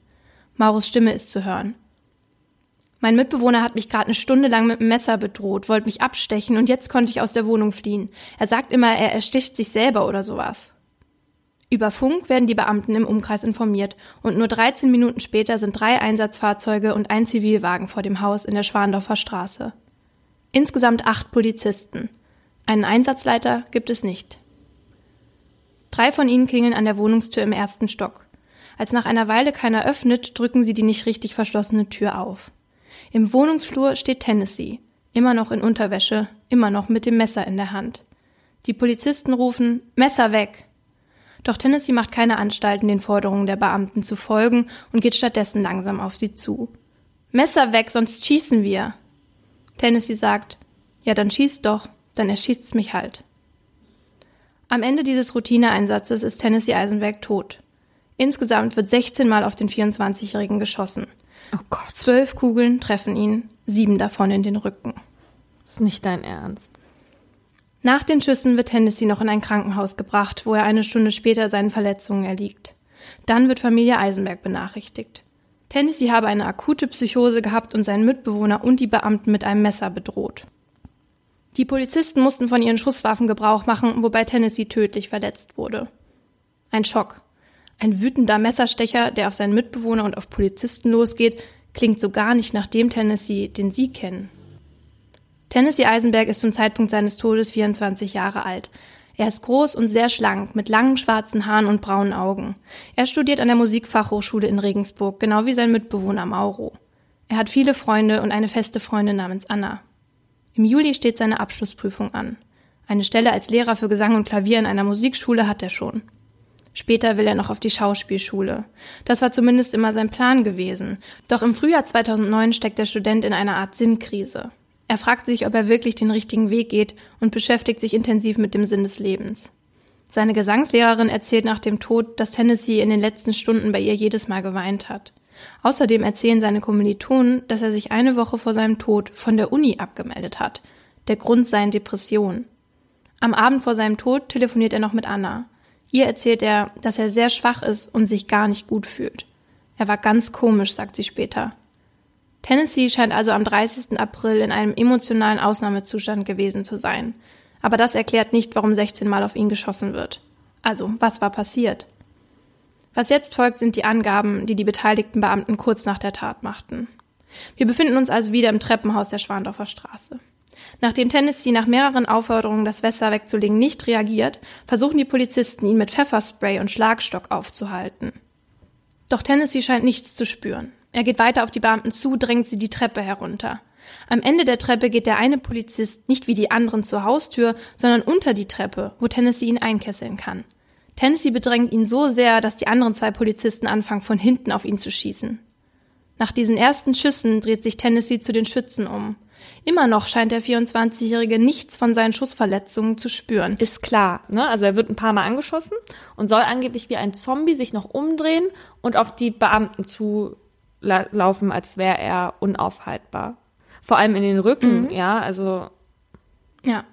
S2: Mauros Stimme ist zu hören. Mein Mitbewohner hat mich gerade eine Stunde lang mit dem Messer bedroht, wollte mich abstechen und jetzt konnte ich aus der Wohnung fliehen. Er sagt immer, er ersticht sich selber oder sowas. Über Funk werden die Beamten im Umkreis informiert und nur 13 Minuten später sind drei Einsatzfahrzeuge und ein Zivilwagen vor dem Haus in der Schwandorfer Straße. Insgesamt acht Polizisten. Einen Einsatzleiter gibt es nicht. Drei von ihnen klingeln an der Wohnungstür im ersten Stock. Als nach einer Weile keiner öffnet, drücken sie die nicht richtig verschlossene Tür auf. Im Wohnungsflur steht Tennessee, immer noch in Unterwäsche, immer noch mit dem Messer in der Hand. Die Polizisten rufen Messer weg. Doch Tennessee macht keine Anstalten, den Forderungen der Beamten zu folgen und geht stattdessen langsam auf sie zu. Messer weg, sonst schießen wir. Tennessee sagt, ja, dann schießt doch, dann erschießt's mich halt. Am Ende dieses Routineeinsatzes ist Tennessee Eisenberg tot. Insgesamt wird 16 Mal auf den 24-Jährigen geschossen.
S1: Oh Gott.
S2: Zwölf Kugeln treffen ihn, sieben davon in den Rücken.
S1: Das ist nicht dein Ernst.
S2: Nach den Schüssen wird Tennessee noch in ein Krankenhaus gebracht, wo er eine Stunde später seinen Verletzungen erliegt. Dann wird Familie Eisenberg benachrichtigt. Tennessee habe eine akute Psychose gehabt und seinen Mitbewohner und die Beamten mit einem Messer bedroht. Die Polizisten mussten von ihren Schusswaffen Gebrauch machen, wobei Tennessee tödlich verletzt wurde. Ein Schock. Ein wütender Messerstecher, der auf seinen Mitbewohner und auf Polizisten losgeht, klingt so gar nicht nach dem Tennessee, den Sie kennen. Tennessee Eisenberg ist zum Zeitpunkt seines Todes 24 Jahre alt. Er ist groß und sehr schlank, mit langen schwarzen Haaren und braunen Augen. Er studiert an der Musikfachhochschule in Regensburg, genau wie sein Mitbewohner Mauro. Er hat viele Freunde und eine feste Freundin namens Anna. Im Juli steht seine Abschlussprüfung an. Eine Stelle als Lehrer für Gesang und Klavier in einer Musikschule hat er schon. Später will er noch auf die Schauspielschule. Das war zumindest immer sein Plan gewesen. Doch im Frühjahr 2009 steckt der Student in einer Art Sinnkrise. Er fragt sich, ob er wirklich den richtigen Weg geht und beschäftigt sich intensiv mit dem Sinn des Lebens. Seine Gesangslehrerin erzählt nach dem Tod, dass Tennessee in den letzten Stunden bei ihr jedes Mal geweint hat. Außerdem erzählen seine Kommilitonen, dass er sich eine Woche vor seinem Tod von der Uni abgemeldet hat. Der Grund seien Depressionen. Am Abend vor seinem Tod telefoniert er noch mit Anna. Ihr erzählt er, dass er sehr schwach ist und sich gar nicht gut fühlt. Er war ganz komisch, sagt sie später. Tennessee scheint also am 30. April in einem emotionalen Ausnahmezustand gewesen zu sein. Aber das erklärt nicht, warum 16 Mal auf ihn geschossen wird. Also, was war passiert? Was jetzt folgt, sind die Angaben, die die beteiligten Beamten kurz nach der Tat machten. Wir befinden uns also wieder im Treppenhaus der Schwandorfer Straße. Nachdem Tennessee nach mehreren Aufforderungen, das Messer wegzulegen, nicht reagiert, versuchen die Polizisten, ihn mit Pfefferspray und Schlagstock aufzuhalten. Doch Tennessee scheint nichts zu spüren. Er geht weiter auf die Beamten zu, drängt sie die Treppe herunter. Am Ende der Treppe geht der eine Polizist nicht wie die anderen zur Haustür, sondern unter die Treppe, wo Tennessee ihn einkesseln kann. Tennessee bedrängt ihn so sehr, dass die anderen zwei Polizisten anfangen, von hinten auf ihn zu schießen. Nach diesen ersten Schüssen dreht sich Tennessee zu den Schützen um. Immer noch scheint der 24-Jährige nichts von seinen Schussverletzungen zu spüren.
S1: Ist klar, ne? Also er wird ein paar Mal angeschossen und soll angeblich wie ein Zombie sich noch umdrehen und auf die Beamten zulaufen, als wäre er unaufhaltbar. Vor allem in den Rücken,
S2: Mhm.
S1: ja, also
S2: Ja.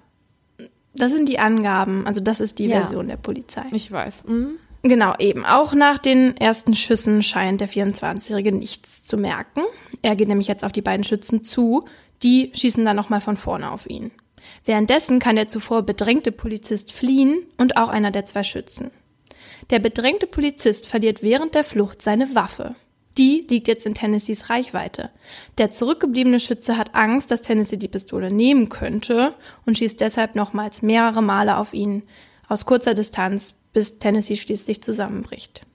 S2: Das sind die Angaben, also das ist die
S1: Ja.
S2: Version der Polizei.
S1: ich weiß. Mhm.
S2: Genau, eben. Auch nach den ersten Schüssen scheint der 24-Jährige nichts zu merken. Er geht nämlich jetzt auf die beiden Schützen zu. Die schießen dann nochmal von vorne auf ihn. Währenddessen kann der zuvor bedrängte Polizist fliehen und auch einer der zwei Schützen. Der bedrängte Polizist verliert während der Flucht seine Waffe. Die liegt jetzt in Tennessees Reichweite. Der zurückgebliebene Schütze hat Angst, dass Tennessee die Pistole nehmen könnte und schießt deshalb nochmals mehrere Male auf ihn aus kurzer Distanz, bis Tennessee schließlich zusammenbricht.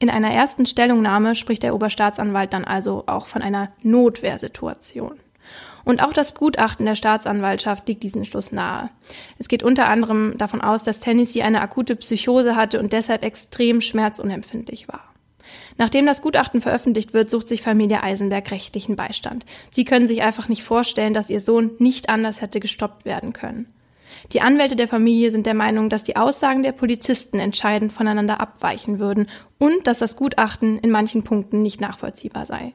S2: In einer ersten Stellungnahme spricht der Oberstaatsanwalt dann also auch von einer Notwehrsituation. Und auch das Gutachten der Staatsanwaltschaft liegt diesen Schluss nahe. Es geht unter anderem davon aus, dass Tennessee eine akute Psychose hatte und deshalb extrem schmerzunempfindlich war. Nachdem das Gutachten veröffentlicht wird, sucht sich Familie Eisenberg rechtlichen Beistand. Sie können sich einfach nicht vorstellen, dass ihr Sohn nicht anders hätte gestoppt werden können. Die Anwälte der Familie sind der Meinung, dass die Aussagen der Polizisten entscheidend voneinander abweichen würden und dass das Gutachten in manchen Punkten nicht nachvollziehbar sei.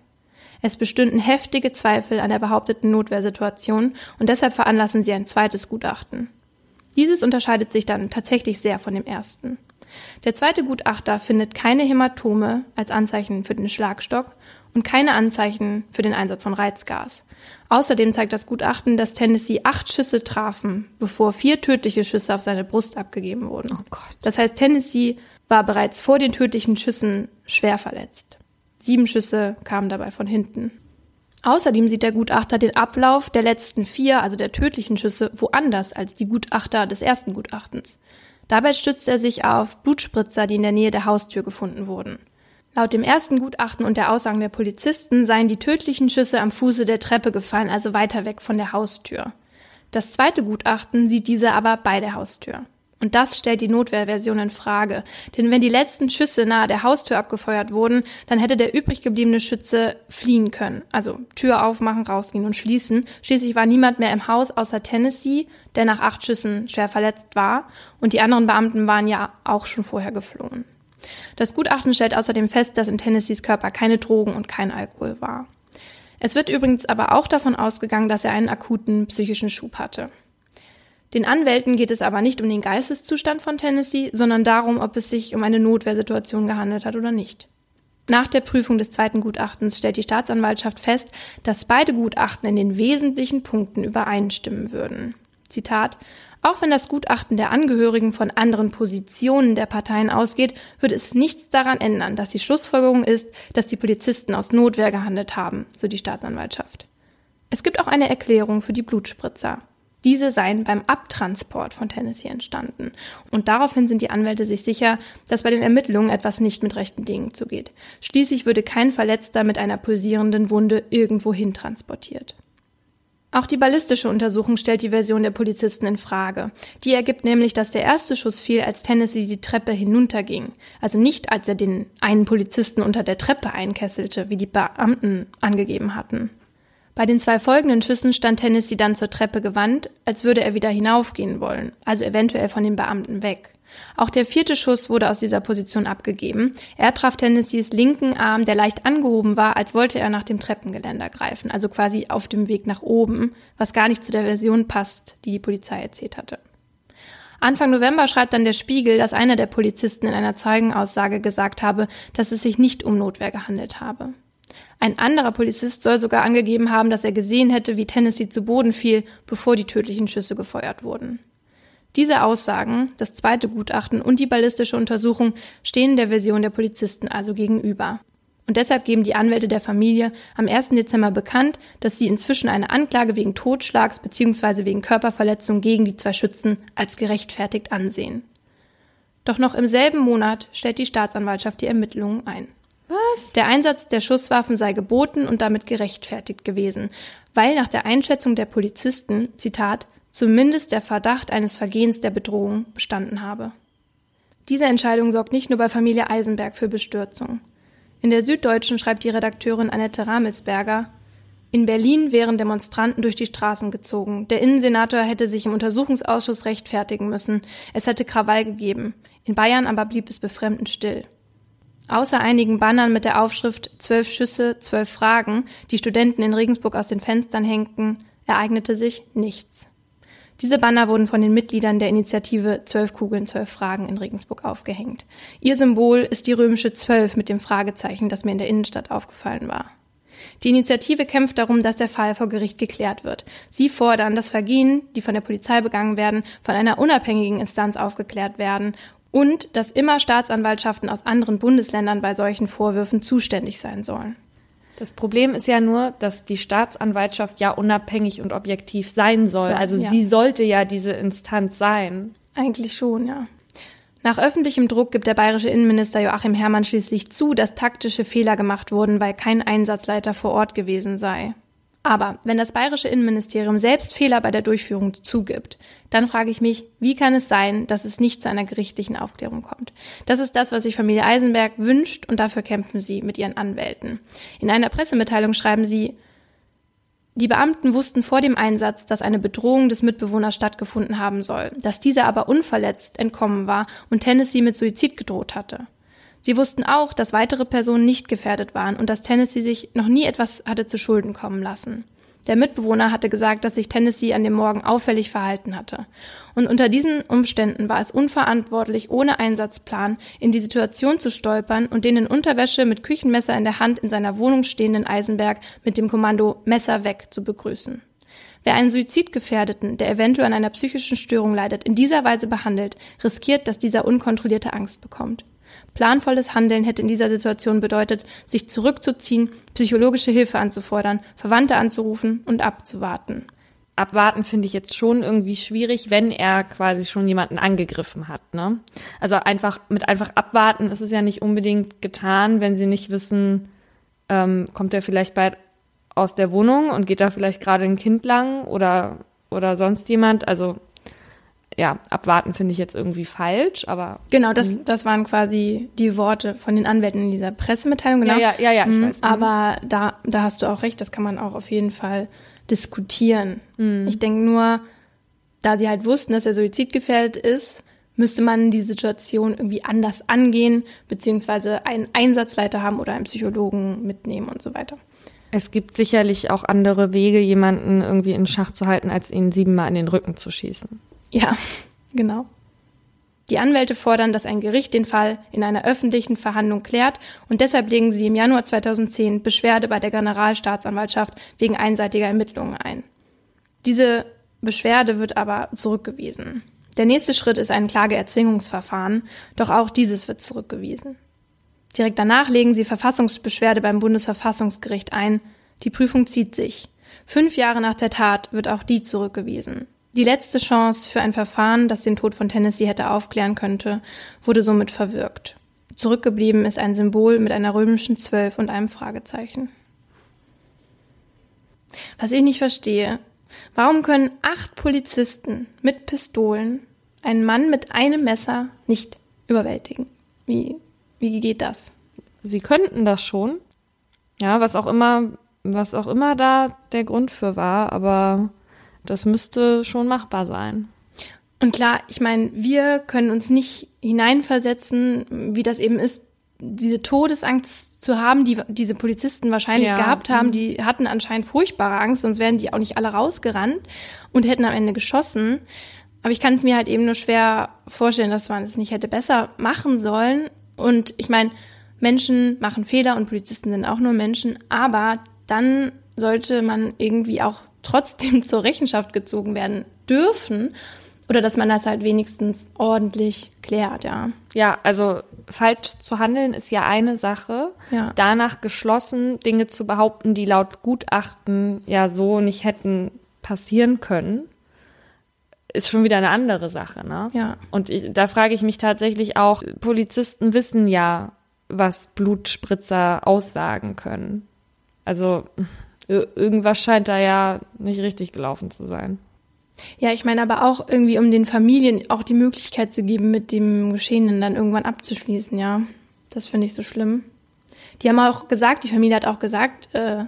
S2: Es bestünden heftige Zweifel an der behaupteten Notwehrsituation und deshalb veranlassen sie ein zweites Gutachten. Dieses unterscheidet sich dann tatsächlich sehr von dem ersten. Der zweite Gutachter findet keine Hämatome als Anzeichen für den Schlagstock und keine Anzeichen für den Einsatz von Reizgas. Außerdem zeigt das Gutachten, dass Tennessee acht Schüsse trafen, bevor vier tödliche Schüsse auf seine Brust abgegeben wurden.
S1: Oh.
S2: Das heißt, Tennessee war bereits vor den tödlichen Schüssen schwer verletzt. Sieben Schüsse kamen dabei von hinten. Außerdem sieht der Gutachter den Ablauf der letzten vier, also der tödlichen Schüsse, woanders als die Gutachter des ersten Gutachtens. Dabei stützt er sich auf Blutspritzer, die in der Nähe der Haustür gefunden wurden. Laut dem ersten Gutachten und der Aussagen der Polizisten seien die tödlichen Schüsse am Fuße der Treppe gefallen, also weiter weg von der Haustür. Das zweite Gutachten sieht diese aber bei der Haustür. Und das stellt die Notwehrversion in Frage. Denn wenn die letzten Schüsse nahe der Haustür abgefeuert wurden, dann hätte der übrig gebliebene Schütze fliehen können. Also Tür aufmachen, rausgehen und schließen. Schließlich war niemand mehr im Haus außer Tennessee, der nach acht Schüssen schwer verletzt war. Und die anderen Beamten waren ja auch schon vorher geflohen. Das Gutachten stellt außerdem fest, dass in Tennessees Körper keine Drogen und kein Alkohol war. Es wird übrigens aber auch davon ausgegangen, dass er einen akuten psychischen Schub hatte. Den Anwälten geht es aber nicht um den Geisteszustand von Tennessee, sondern darum, ob es sich um eine Notwehrsituation gehandelt hat oder nicht. Nach der Prüfung des zweiten Gutachtens stellt die Staatsanwaltschaft fest, dass beide Gutachten in den wesentlichen Punkten übereinstimmen würden. Zitat Auch wenn das Gutachten der Angehörigen von anderen Positionen der Parteien ausgeht, würde es nichts daran ändern, dass die Schlussfolgerung ist, dass die Polizisten aus Notwehr gehandelt haben, so die Staatsanwaltschaft. Es gibt auch eine Erklärung für die Blutspritzer. Diese seien beim Abtransport von Tennessee entstanden. Und daraufhin sind die Anwälte sich sicher, dass bei den Ermittlungen etwas nicht mit rechten Dingen zugeht. Schließlich würde kein Verletzter mit einer pulsierenden Wunde irgendwohin transportiert. Auch die ballistische Untersuchung stellt die Version der Polizisten in Frage. Die ergibt nämlich, dass der erste Schuss fiel, als Tennessee die Treppe hinunterging. Also nicht, als er den einen Polizisten unter der Treppe einkesselte, wie die Beamten angegeben hatten. Bei den zwei folgenden Schüssen stand Tennessee dann zur Treppe gewandt, als würde er wieder hinaufgehen wollen, also eventuell von den Beamten weg. Auch der vierte Schuss wurde aus dieser Position abgegeben. Er traf Tennessees linken Arm, der leicht angehoben war, als wollte er nach dem Treppengeländer greifen, also quasi auf dem Weg nach oben, was gar nicht zu der Version passt, die die Polizei erzählt hatte. Anfang November schreibt dann der Spiegel, dass einer der Polizisten in einer Zeugenaussage gesagt habe, dass es sich nicht um Notwehr gehandelt habe. Ein anderer Polizist soll sogar angegeben haben, dass er gesehen hätte, wie Tennessee zu Boden fiel, bevor die tödlichen Schüsse gefeuert wurden. Diese Aussagen, das zweite Gutachten und die ballistische Untersuchung stehen der Version der Polizisten also gegenüber. Und deshalb geben die Anwälte der Familie am 1. Dezember bekannt, dass sie inzwischen eine Anklage wegen Totschlags bzw. wegen Körperverletzung gegen die zwei Schützen als gerechtfertigt ansehen. Doch noch im selben Monat stellt die Staatsanwaltschaft die Ermittlungen ein. Was? Der Einsatz der Schusswaffen sei geboten und damit gerechtfertigt gewesen, weil nach der Einschätzung der Polizisten, Zitat, zumindest der Verdacht eines Vergehens der Bedrohung bestanden habe. Diese Entscheidung sorgt nicht nur bei Familie Eisenberg für Bestürzung. In der Süddeutschen schreibt die Redakteurin Annette Ramelsberger, in Berlin wären Demonstranten durch die Straßen gezogen. Der Innensenator hätte sich im Untersuchungsausschuss rechtfertigen müssen. Es hätte Krawall gegeben. In Bayern aber blieb es befremdend still. Außer einigen Bannern mit der Aufschrift Zwölf Schüsse, zwölf Fragen, die Studenten in Regensburg aus den Fenstern hängten, ereignete sich nichts. Diese Banner wurden von den Mitgliedern der Initiative Zwölf Kugeln, zwölf Fragen in Regensburg aufgehängt. Ihr Symbol ist die römische Zwölf mit dem Fragezeichen, das mir in der Innenstadt aufgefallen war. Die Initiative kämpft darum, dass der Fall vor Gericht geklärt wird. Sie fordern, dass Vergehen, die von der Polizei begangen werden, von einer unabhängigen Instanz aufgeklärt werden und dass immer Staatsanwaltschaften aus anderen Bundesländern bei solchen Vorwürfen zuständig sein sollen.
S1: Das Problem ist ja nur, dass die Staatsanwaltschaft ja unabhängig und objektiv sein soll. So, also ja. sie sollte ja diese Instanz sein.
S2: Eigentlich schon, ja. Nach öffentlichem Druck gibt der bayerische Innenminister Joachim Herrmann schließlich zu, dass taktische Fehler gemacht wurden, weil kein Einsatzleiter vor Ort gewesen sei. Aber wenn das bayerische Innenministerium selbst Fehler bei der Durchführung zugibt, dann frage ich mich, wie kann es sein, dass es nicht zu einer gerichtlichen Aufklärung kommt? Das ist das, was sich Familie Eisenberg wünscht und dafür kämpfen sie mit ihren Anwälten. In einer Pressemitteilung schreiben sie, die Beamten wussten vor dem Einsatz, dass eine Bedrohung des Mitbewohners stattgefunden haben soll, dass dieser aber unverletzt entkommen war und Tennessee mit Suizid gedroht hatte. Sie wussten auch, dass weitere Personen nicht gefährdet waren und dass Tennessee sich noch nie etwas hatte zu Schulden kommen lassen. Der Mitbewohner hatte gesagt, dass sich Tennessee an dem Morgen auffällig verhalten hatte. Und unter diesen Umständen war es unverantwortlich, ohne Einsatzplan in die Situation zu stolpern und den in Unterwäsche mit Küchenmesser in der Hand in seiner Wohnung stehenden Eisenberg mit dem Kommando Messer weg zu begrüßen. Wer einen Suizidgefährdeten, der eventuell an einer psychischen Störung leidet, in dieser Weise behandelt, riskiert, dass dieser unkontrollierte Angst bekommt. Planvolles Handeln hätte in dieser Situation bedeutet, sich zurückzuziehen, psychologische Hilfe anzufordern, Verwandte anzurufen und abzuwarten.
S1: Abwarten finde ich jetzt schon irgendwie schwierig, wenn er quasi schon jemanden angegriffen hat. Ne? Also einfach mit einfach abwarten ist es ja nicht unbedingt getan, wenn sie nicht wissen, ähm, kommt er vielleicht bald aus der Wohnung und geht da vielleicht gerade ein Kind lang oder oder sonst jemand. Also ja, abwarten finde ich jetzt irgendwie falsch, aber.
S2: Genau, das, mhm. das waren quasi die Worte von den Anwälten in dieser Pressemitteilung, genau.
S1: Ja, ja, ja, ja ich mhm, weiß.
S2: Mhm. Aber da, da hast du auch recht, das kann man auch auf jeden Fall diskutieren. Mhm. Ich denke nur, da sie halt wussten, dass er suizidgefährdet ist, müsste man die Situation irgendwie anders angehen, beziehungsweise einen Einsatzleiter haben oder einen Psychologen mitnehmen und so weiter.
S1: Es gibt sicherlich auch andere Wege, jemanden irgendwie in Schach zu halten, als ihn siebenmal in den Rücken zu schießen.
S2: Ja, genau. Die Anwälte fordern, dass ein Gericht den Fall in einer öffentlichen Verhandlung klärt und deshalb legen sie im Januar 2010 Beschwerde bei der Generalstaatsanwaltschaft wegen einseitiger Ermittlungen ein. Diese Beschwerde wird aber zurückgewiesen. Der nächste Schritt ist ein Klageerzwingungsverfahren, doch auch dieses wird zurückgewiesen. Direkt danach legen sie Verfassungsbeschwerde beim Bundesverfassungsgericht ein. Die Prüfung zieht sich. Fünf Jahre nach der Tat wird auch die zurückgewiesen. Die letzte Chance für ein Verfahren, das den Tod von Tennessee hätte aufklären könnte, wurde somit verwirkt. Zurückgeblieben ist ein Symbol mit einer römischen Zwölf und einem Fragezeichen. Was ich nicht verstehe, warum können acht Polizisten mit Pistolen einen Mann mit einem Messer nicht überwältigen? Wie, wie geht das?
S1: Sie könnten das schon. Ja, was auch immer, was auch immer da der Grund für war, aber das müsste schon machbar sein.
S2: Und klar, ich meine, wir können uns nicht hineinversetzen, wie das eben ist, diese Todesangst zu haben, die diese Polizisten wahrscheinlich ja. gehabt haben. Mhm. Die hatten anscheinend furchtbare Angst, sonst wären die auch nicht alle rausgerannt und hätten am Ende geschossen. Aber ich kann es mir halt eben nur schwer vorstellen, dass man es nicht hätte besser machen sollen. Und ich meine, Menschen machen Fehler und Polizisten sind auch nur Menschen, aber dann sollte man irgendwie auch trotzdem zur Rechenschaft gezogen werden dürfen. Oder dass man das halt wenigstens ordentlich klärt, ja.
S1: Ja, also falsch zu handeln ist ja eine Sache. Ja. Danach geschlossen, Dinge zu behaupten, die laut Gutachten ja so nicht hätten passieren können, ist schon wieder eine andere Sache, ne?
S2: Ja.
S1: Und ich, da frage ich mich tatsächlich auch, Polizisten wissen ja, was Blutspritzer aussagen können. Also irgendwas scheint da ja nicht richtig gelaufen zu sein.
S2: Ja, ich meine aber auch irgendwie, um den Familien auch die Möglichkeit zu geben, mit dem Geschehenen dann irgendwann abzuschließen, ja. Das finde ich so schlimm. Die haben auch gesagt, die Familie hat auch gesagt, äh,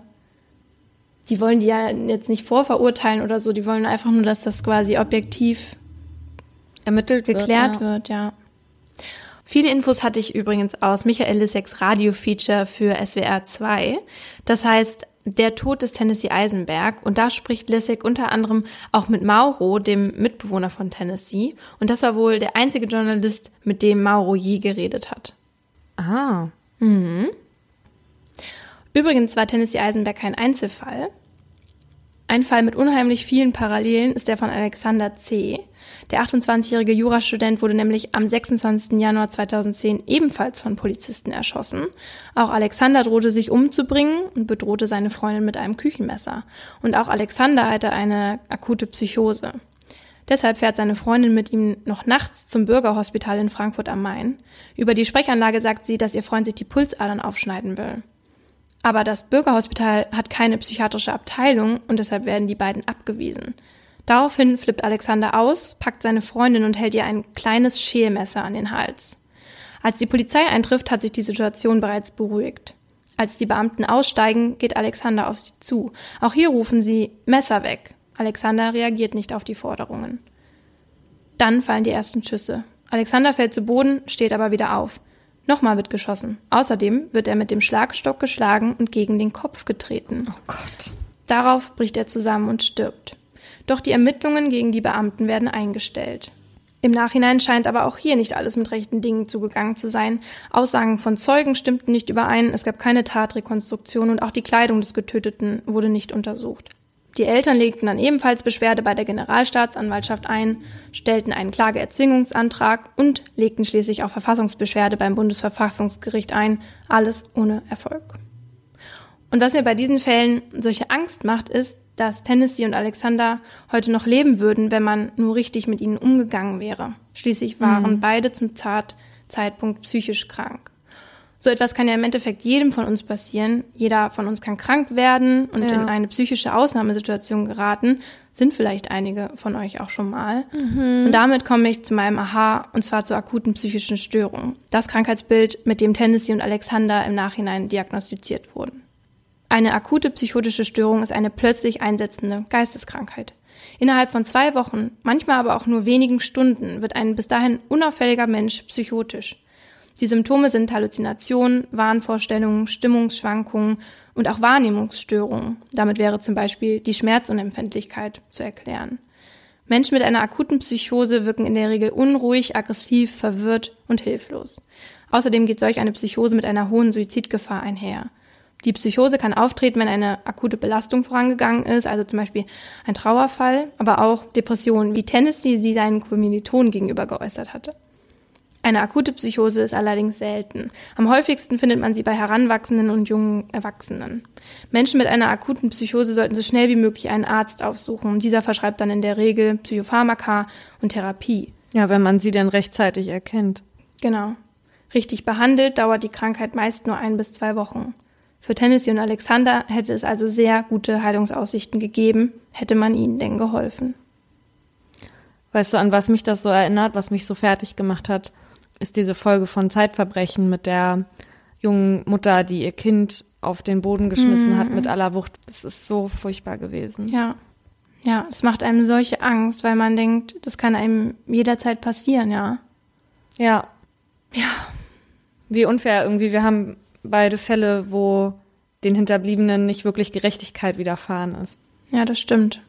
S2: die wollen die ja jetzt nicht vorverurteilen oder so, die wollen einfach nur, dass das quasi objektiv
S1: ermittelt
S2: geklärt wird, ja. wird, ja. Viele Infos hatte ich übrigens aus Michael Lisseks Radio-Feature für SWR 2. Das heißt, der Tod des Tennessee Eisenberg. Und da spricht Lissig unter anderem auch mit Mauro, dem Mitbewohner von Tennessee. Und das war wohl der einzige Journalist, mit dem Mauro je geredet hat.
S1: Ah.
S2: Mhm. Übrigens war Tennessee Eisenberg kein Einzelfall. Ein Fall mit unheimlich vielen Parallelen ist der von Alexander C. Der 28-jährige Jurastudent wurde nämlich am 26. Januar 2010 ebenfalls von Polizisten erschossen. Auch Alexander drohte sich umzubringen und bedrohte seine Freundin mit einem Küchenmesser. Und auch Alexander hatte eine akute Psychose. Deshalb fährt seine Freundin mit ihm noch nachts zum Bürgerhospital in Frankfurt am Main. Über die Sprechanlage sagt sie, dass ihr Freund sich die Pulsadern aufschneiden will. Aber das Bürgerhospital hat keine psychiatrische Abteilung und deshalb werden die beiden abgewiesen. Daraufhin flippt Alexander aus, packt seine Freundin und hält ihr ein kleines Schälmesser an den Hals. Als die Polizei eintrifft, hat sich die Situation bereits beruhigt. Als die Beamten aussteigen, geht Alexander auf sie zu. Auch hier rufen sie Messer weg. Alexander reagiert nicht auf die Forderungen. Dann fallen die ersten Schüsse. Alexander fällt zu Boden, steht aber wieder auf. Nochmal wird geschossen. Außerdem wird er mit dem Schlagstock geschlagen und gegen den Kopf getreten.
S1: Oh Gott.
S2: Darauf bricht er zusammen und stirbt. Doch die Ermittlungen gegen die Beamten werden eingestellt. Im Nachhinein scheint aber auch hier nicht alles mit rechten Dingen zugegangen zu sein. Aussagen von Zeugen stimmten nicht überein, es gab keine Tatrekonstruktion und auch die Kleidung des Getöteten wurde nicht untersucht. Die Eltern legten dann ebenfalls Beschwerde bei der Generalstaatsanwaltschaft ein, stellten einen Klageerzwingungsantrag und legten schließlich auch Verfassungsbeschwerde beim Bundesverfassungsgericht ein, alles ohne Erfolg. Und was mir bei diesen Fällen solche Angst macht, ist, dass Tennessee und Alexander heute noch leben würden, wenn man nur richtig mit ihnen umgegangen wäre. Schließlich waren mhm. beide zum Zeitpunkt psychisch krank. So etwas kann ja im Endeffekt jedem von uns passieren. Jeder von uns kann krank werden und ja. in eine psychische Ausnahmesituation geraten. Sind vielleicht einige von euch auch schon mal. Mhm. Und damit komme ich zu meinem Aha, und zwar zur akuten psychischen Störung. Das Krankheitsbild, mit dem Tennessee und Alexander im Nachhinein diagnostiziert wurden. Eine akute psychotische Störung ist eine plötzlich einsetzende Geisteskrankheit. Innerhalb von zwei Wochen, manchmal aber auch nur wenigen Stunden, wird ein bis dahin unauffälliger Mensch psychotisch. Die Symptome sind Halluzinationen, Wahnvorstellungen, Stimmungsschwankungen und auch Wahrnehmungsstörungen. Damit wäre zum Beispiel die Schmerzunempfindlichkeit zu erklären. Menschen mit einer akuten Psychose wirken in der Regel unruhig, aggressiv, verwirrt und hilflos. Außerdem geht solch eine Psychose mit einer hohen Suizidgefahr einher. Die Psychose kann auftreten, wenn eine akute Belastung vorangegangen ist, also zum Beispiel ein Trauerfall, aber auch Depressionen, wie Tennessee sie seinen Kommilitonen gegenüber geäußert hatte. Eine akute Psychose ist allerdings selten. Am häufigsten findet man sie bei Heranwachsenden und jungen Erwachsenen. Menschen mit einer akuten Psychose sollten so schnell wie möglich einen Arzt aufsuchen. Dieser verschreibt dann in der Regel Psychopharmaka und Therapie.
S1: Ja, wenn man sie denn rechtzeitig erkennt.
S2: Genau. Richtig behandelt dauert die Krankheit meist nur ein bis zwei Wochen. Für Tennessee und Alexander hätte es also sehr gute Heilungsaussichten gegeben, hätte man ihnen denn geholfen.
S1: Weißt du, an was mich das so erinnert, was mich so fertig gemacht hat, ist diese Folge von Zeitverbrechen mit der jungen Mutter, die ihr Kind auf den Boden geschmissen mhm. hat mit aller Wucht. Das ist so furchtbar gewesen.
S2: Ja. Ja, es macht einem solche Angst, weil man denkt, das kann einem jederzeit passieren, ja.
S1: Ja.
S2: Ja.
S1: Wie unfair irgendwie. Wir haben beide Fälle, wo den Hinterbliebenen nicht wirklich Gerechtigkeit widerfahren ist.
S2: Ja, das stimmt.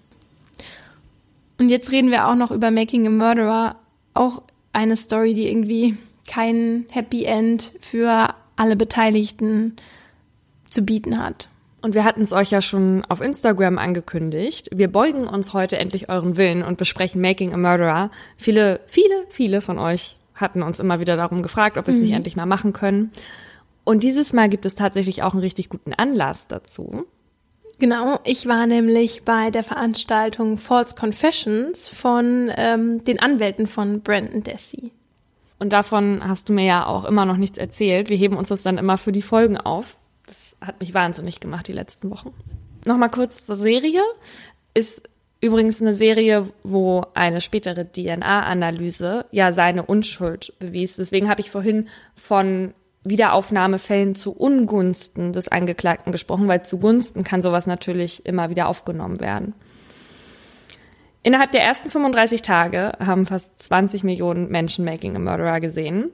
S2: Und jetzt reden wir auch noch über Making a Murderer. Auch eine Story, die irgendwie kein Happy End für alle Beteiligten zu bieten hat.
S1: Und wir hatten es euch ja schon auf Instagram angekündigt. Wir beugen uns heute endlich euren Willen und besprechen Making a Murderer. Viele, viele, viele von euch hatten uns immer wieder darum gefragt, ob wir es mhm. nicht endlich mal machen können. Und dieses Mal gibt es tatsächlich auch einen richtig guten Anlass dazu.
S2: Genau, ich war nämlich bei der Veranstaltung False Confessions von ähm, den Anwälten von Brandon Dessy.
S1: Und davon hast du mir ja auch immer noch nichts erzählt. Wir heben uns das dann immer für die Folgen auf. Das hat mich wahnsinnig gemacht die letzten Wochen. Nochmal kurz zur Serie. Ist übrigens eine Serie, wo eine spätere DNA-Analyse ja seine Unschuld bewies. Deswegen habe ich vorhin von Wiederaufnahmefällen zu Ungunsten des Angeklagten gesprochen, weil zugunsten kann sowas natürlich immer wieder aufgenommen werden. Innerhalb der ersten 35 Tage haben fast 20 Millionen Menschen Making a Murderer gesehen.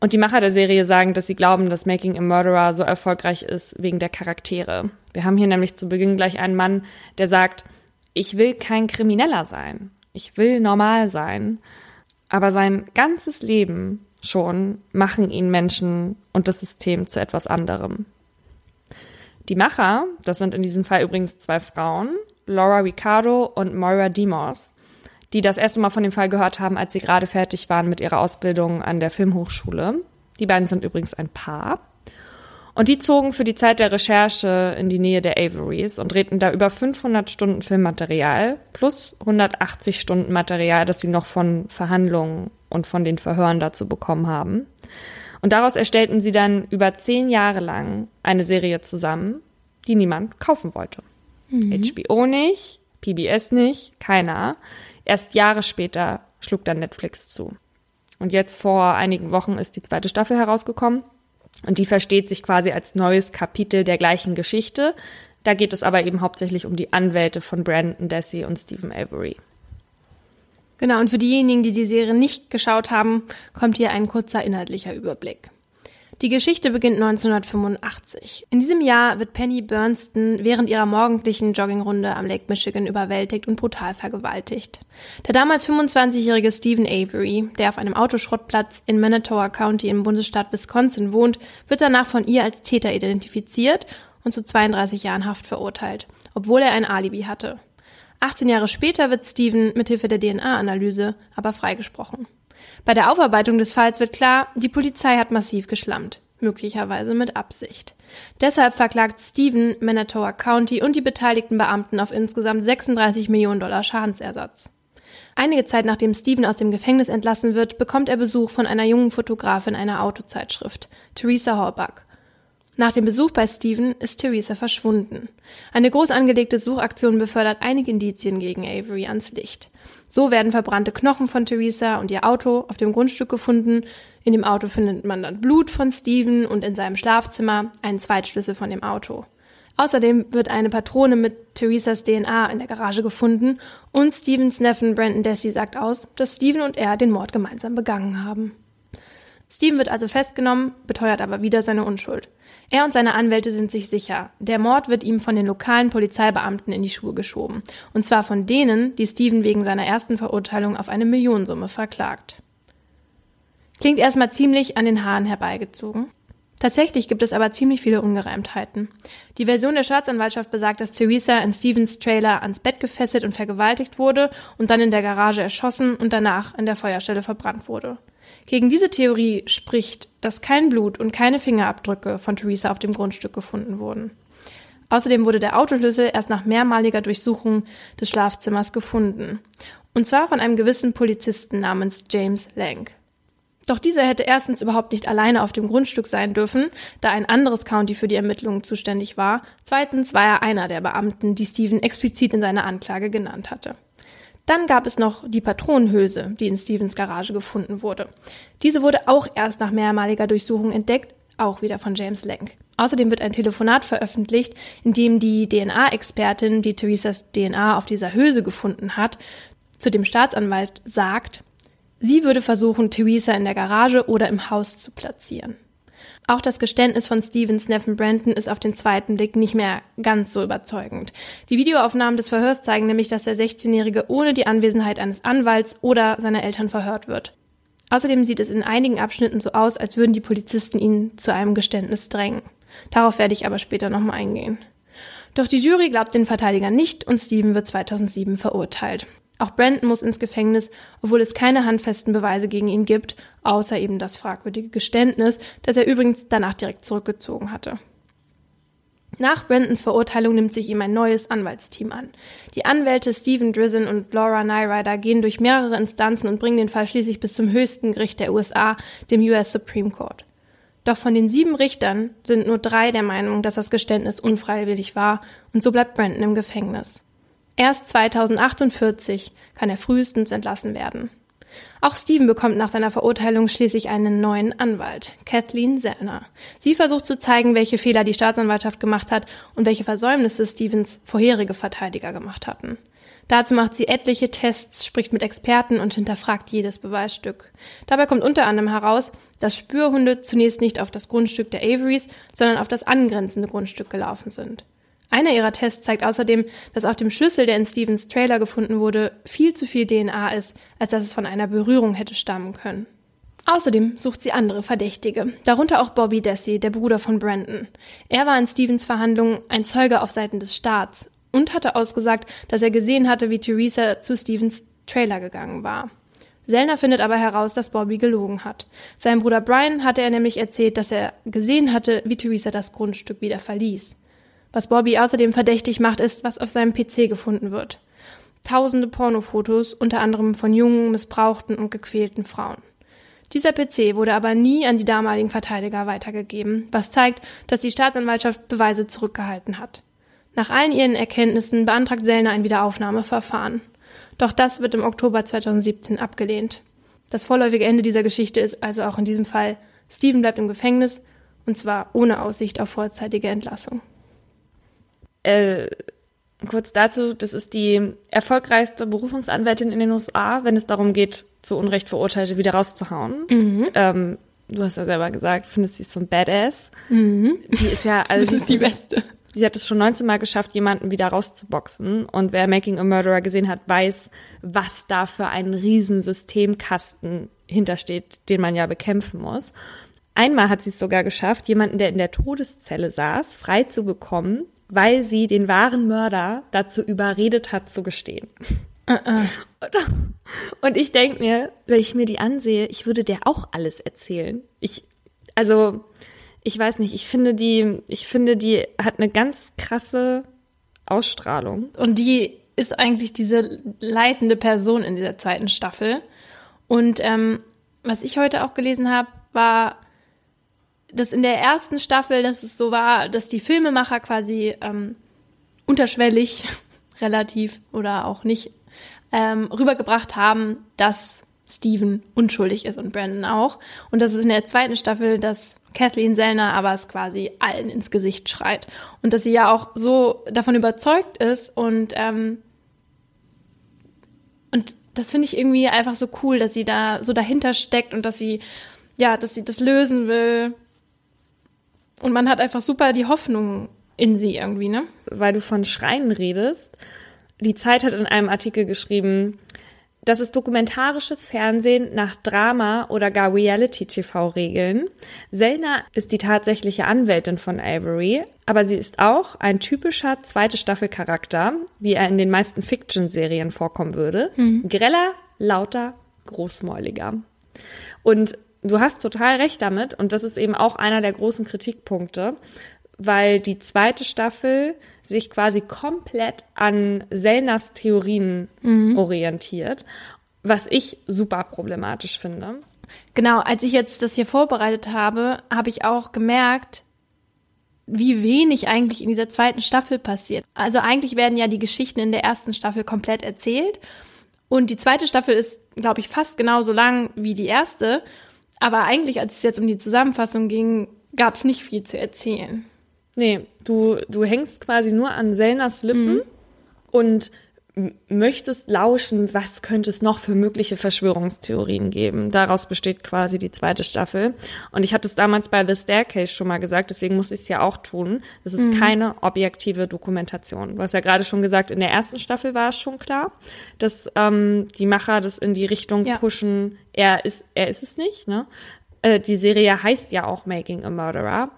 S1: Und die Macher der Serie sagen, dass sie glauben, dass Making a Murderer so erfolgreich ist wegen der Charaktere. Wir haben hier nämlich zu Beginn gleich einen Mann, der sagt, ich will kein Krimineller sein. Ich will normal sein. Aber sein ganzes Leben schon machen ihn Menschen und das System zu etwas anderem. Die Macher, das sind in diesem Fall übrigens zwei Frauen, Laura Ricardo und Moira Demos, die das erste Mal von dem Fall gehört haben, als sie gerade fertig waren mit ihrer Ausbildung an der Filmhochschule. Die beiden sind übrigens ein Paar. Und die zogen für die Zeit der Recherche in die Nähe der Averys und drehten da über 500 Stunden Filmmaterial plus 180 Stunden Material, das sie noch von Verhandlungen und von den Verhören dazu bekommen haben. Und daraus erstellten sie dann über zehn Jahre lang eine Serie zusammen, die niemand kaufen wollte. Mhm. HBO nicht, PBS nicht, keiner. Erst Jahre später schlug dann Netflix zu. Und jetzt vor einigen Wochen ist die zweite Staffel herausgekommen. Und die versteht sich quasi als neues Kapitel der gleichen Geschichte. Da geht es aber eben hauptsächlich um die Anwälte von Brandon Desi und Stephen Avery.
S2: Genau, und für diejenigen, die die Serie nicht geschaut haben, kommt hier ein kurzer inhaltlicher Überblick. Die Geschichte beginnt 1985. In diesem Jahr wird Penny Bernston während ihrer morgendlichen Joggingrunde am Lake Michigan überwältigt und brutal vergewaltigt. Der damals 25-jährige Stephen Avery, der auf einem Autoschrottplatz in Manitowoc County im Bundesstaat Wisconsin wohnt, wird danach von ihr als Täter identifiziert und zu 32 Jahren Haft verurteilt, obwohl er ein Alibi hatte. 18 Jahre später wird Stephen mithilfe der DNA-Analyse aber freigesprochen. Bei der Aufarbeitung des Falls wird klar, die Polizei hat massiv geschlammt, möglicherweise mit Absicht. Deshalb verklagt Stephen Manitowoc County und die beteiligten Beamten auf insgesamt 36 Millionen Dollar Schadensersatz. Einige Zeit nachdem Stephen aus dem Gefängnis entlassen wird, bekommt er Besuch von einer jungen Fotografin einer Autozeitschrift, Theresa Horbuck. Nach dem Besuch bei Stephen ist Theresa verschwunden. Eine groß angelegte Suchaktion befördert einige Indizien gegen Avery ans Licht. So werden verbrannte Knochen von Theresa und ihr Auto auf dem Grundstück gefunden. In dem Auto findet man dann Blut von Stephen und in seinem Schlafzimmer einen Zweitschlüssel von dem Auto. Außerdem wird eine Patrone mit Theresas DNA in der Garage gefunden und Stephens Neffen Brandon Desi sagt aus, dass Stephen und er den Mord gemeinsam begangen haben. Stephen wird also festgenommen, beteuert aber wieder seine Unschuld. Er und seine Anwälte sind sich sicher, der Mord wird ihm von den lokalen Polizeibeamten in die Schuhe geschoben. Und zwar von denen, die Steven wegen seiner ersten Verurteilung auf eine Millionensumme verklagt. Klingt erstmal ziemlich an den Haaren herbeigezogen. Tatsächlich gibt es aber ziemlich viele Ungereimtheiten. Die Version der Staatsanwaltschaft besagt, dass Theresa in Stevens Trailer ans Bett gefesselt und vergewaltigt wurde und dann in der Garage erschossen und danach in der Feuerstelle verbrannt wurde. Gegen diese Theorie spricht, dass kein Blut und keine Fingerabdrücke von Theresa auf dem Grundstück gefunden wurden. Außerdem wurde der Autoschlüssel erst nach mehrmaliger Durchsuchung des Schlafzimmers gefunden. Und zwar von einem gewissen Polizisten namens James Lang. Doch dieser hätte erstens überhaupt nicht alleine auf dem Grundstück sein dürfen, da ein anderes County für die Ermittlungen zuständig war. Zweitens war er einer der Beamten, die Stephen explizit in seiner Anklage genannt hatte. Dann gab es noch die Patronenhülse, die in Stevens Garage gefunden wurde. Diese wurde auch erst nach mehrmaliger Durchsuchung entdeckt, auch wieder von James Lang. Außerdem wird ein Telefonat veröffentlicht, in dem die DNA-Expertin, die Theresas DNA auf dieser Hülse gefunden hat, zu dem Staatsanwalt sagt, sie würde versuchen, Theresa in der Garage oder im Haus zu platzieren. Auch das Geständnis von Stevens Neffen Brandon ist auf den zweiten Blick nicht mehr ganz so überzeugend. Die Videoaufnahmen des Verhörs zeigen nämlich, dass der 16-Jährige ohne die Anwesenheit eines Anwalts oder seiner Eltern verhört wird. Außerdem sieht es in einigen Abschnitten so aus, als würden die Polizisten ihn zu einem Geständnis drängen. Darauf werde ich aber später nochmal eingehen. Doch die Jury glaubt den Verteidiger nicht und Steven wird 2007 verurteilt. Auch Brandon muss ins Gefängnis, obwohl es keine handfesten Beweise gegen ihn gibt, außer eben das fragwürdige Geständnis, das er übrigens danach direkt zurückgezogen hatte. Nach Brandons Verurteilung nimmt sich ihm ein neues Anwaltsteam an. Die Anwälte Stephen Drizzen und Laura Nyrider gehen durch mehrere Instanzen und bringen den Fall schließlich bis zum höchsten Gericht der USA, dem US Supreme Court. Doch von den sieben Richtern sind nur drei der Meinung, dass das Geständnis unfreiwillig war und so bleibt Brandon im Gefängnis. Erst 2048 kann er frühestens entlassen werden. Auch Steven bekommt nach seiner Verurteilung schließlich einen neuen Anwalt, Kathleen Sellner. Sie versucht zu zeigen, welche Fehler die Staatsanwaltschaft gemacht hat und welche Versäumnisse Stevens vorherige Verteidiger gemacht hatten. Dazu macht sie etliche Tests, spricht mit Experten und hinterfragt jedes Beweisstück. Dabei kommt unter anderem heraus, dass Spürhunde zunächst nicht auf das Grundstück der Averys, sondern auf das angrenzende Grundstück gelaufen sind. Einer ihrer Tests zeigt außerdem, dass auf dem Schlüssel, der in Stevens Trailer gefunden wurde, viel zu viel DNA ist, als dass es von einer Berührung hätte stammen können. Außerdem sucht sie andere Verdächtige, darunter auch Bobby Dessy, der Bruder von Brandon. Er war in Stevens Verhandlungen ein Zeuge auf Seiten des Staats und hatte ausgesagt, dass er gesehen hatte, wie Theresa zu Stevens Trailer gegangen war. Sellner findet aber heraus, dass Bobby gelogen hat. Seinem Bruder Brian hatte er nämlich erzählt, dass er gesehen hatte, wie Theresa das Grundstück wieder verließ. Was Bobby außerdem verdächtig macht, ist, was auf seinem PC gefunden wird. Tausende Pornofotos, unter anderem von jungen, missbrauchten und gequälten Frauen. Dieser PC wurde aber nie an die damaligen Verteidiger weitergegeben, was zeigt, dass die Staatsanwaltschaft Beweise zurückgehalten hat. Nach allen ihren Erkenntnissen beantragt Sellner ein Wiederaufnahmeverfahren. Doch das wird im Oktober 2017 abgelehnt. Das vorläufige Ende dieser Geschichte ist also auch in diesem Fall, Steven bleibt im Gefängnis und zwar ohne Aussicht auf vorzeitige Entlassung.
S1: Äh, kurz dazu, das ist die erfolgreichste Berufungsanwältin in den USA, wenn es darum geht, zu Unrecht Verurteilte wieder rauszuhauen. Mhm. Ähm, du hast ja selber gesagt, findest sie so ein Badass. Mhm. Die ist ja, also
S2: das ist die beste.
S1: Sie hat es schon 19 Mal geschafft, jemanden wieder rauszuboxen. Und wer Making a Murderer gesehen hat, weiß, was da für ein Riesensystemkasten hintersteht, den man ja bekämpfen muss. Einmal hat sie es sogar geschafft, jemanden, der in der Todeszelle saß, frei zu bekommen, weil sie den wahren Mörder dazu überredet hat, zu gestehen. Uh -uh. Und ich denke mir, wenn ich mir die ansehe, ich würde der auch alles erzählen. Ich, also, ich weiß nicht, ich finde die, ich finde, die hat eine ganz krasse Ausstrahlung.
S2: Und die ist eigentlich diese leitende Person in dieser zweiten Staffel. Und ähm, was ich heute auch gelesen habe, war, dass in der ersten Staffel, dass es so war, dass die Filmemacher quasi ähm, unterschwellig relativ oder auch nicht ähm, rübergebracht haben, dass Steven unschuldig ist und Brandon auch. Und das ist in der zweiten Staffel, dass Kathleen Sellner aber es quasi allen ins Gesicht schreit. Und dass sie ja auch so davon überzeugt ist und, ähm, und das finde ich irgendwie einfach so cool, dass sie da so dahinter steckt und dass sie, ja, dass sie das lösen will und man hat einfach super die Hoffnung in sie irgendwie, ne?
S1: Weil du von Schreien redest. Die Zeit hat in einem Artikel geschrieben, das ist dokumentarisches Fernsehen nach Drama oder gar Reality-TV-Regeln. Selna ist die tatsächliche Anwältin von Avery, aber sie ist auch ein typischer zweite Staffel-Charakter, wie er in den meisten Fiction-Serien vorkommen würde. Mhm. Greller, lauter, großmäuliger. Und du hast total recht damit und das ist eben auch einer der großen Kritikpunkte, weil die zweite Staffel sich quasi komplett an Selnas Theorien mhm. orientiert, was ich super problematisch finde.
S2: Genau, als ich jetzt das hier vorbereitet habe, habe ich auch gemerkt, wie wenig eigentlich in dieser zweiten Staffel passiert. Also eigentlich werden ja die Geschichten in der ersten Staffel komplett erzählt und die zweite Staffel ist, glaube ich, fast genauso lang wie die erste. Aber eigentlich, als es jetzt um die Zusammenfassung ging, gab es nicht viel zu erzählen.
S1: Nee, du, du hängst quasi nur an Selnas Lippen mhm. und möchtest lauschen, was könnte es noch für mögliche Verschwörungstheorien geben. Daraus besteht quasi die zweite Staffel. Und ich hatte es damals bei The Staircase schon mal gesagt, deswegen muss ich es ja auch tun. Das ist mhm. keine objektive Dokumentation. Du hast ja gerade schon gesagt, in der ersten Staffel war es schon klar, dass ähm, die Macher das in die Richtung ja. pushen, er ist, er ist es nicht. Ne? Äh, die Serie heißt ja auch Making a Murderer.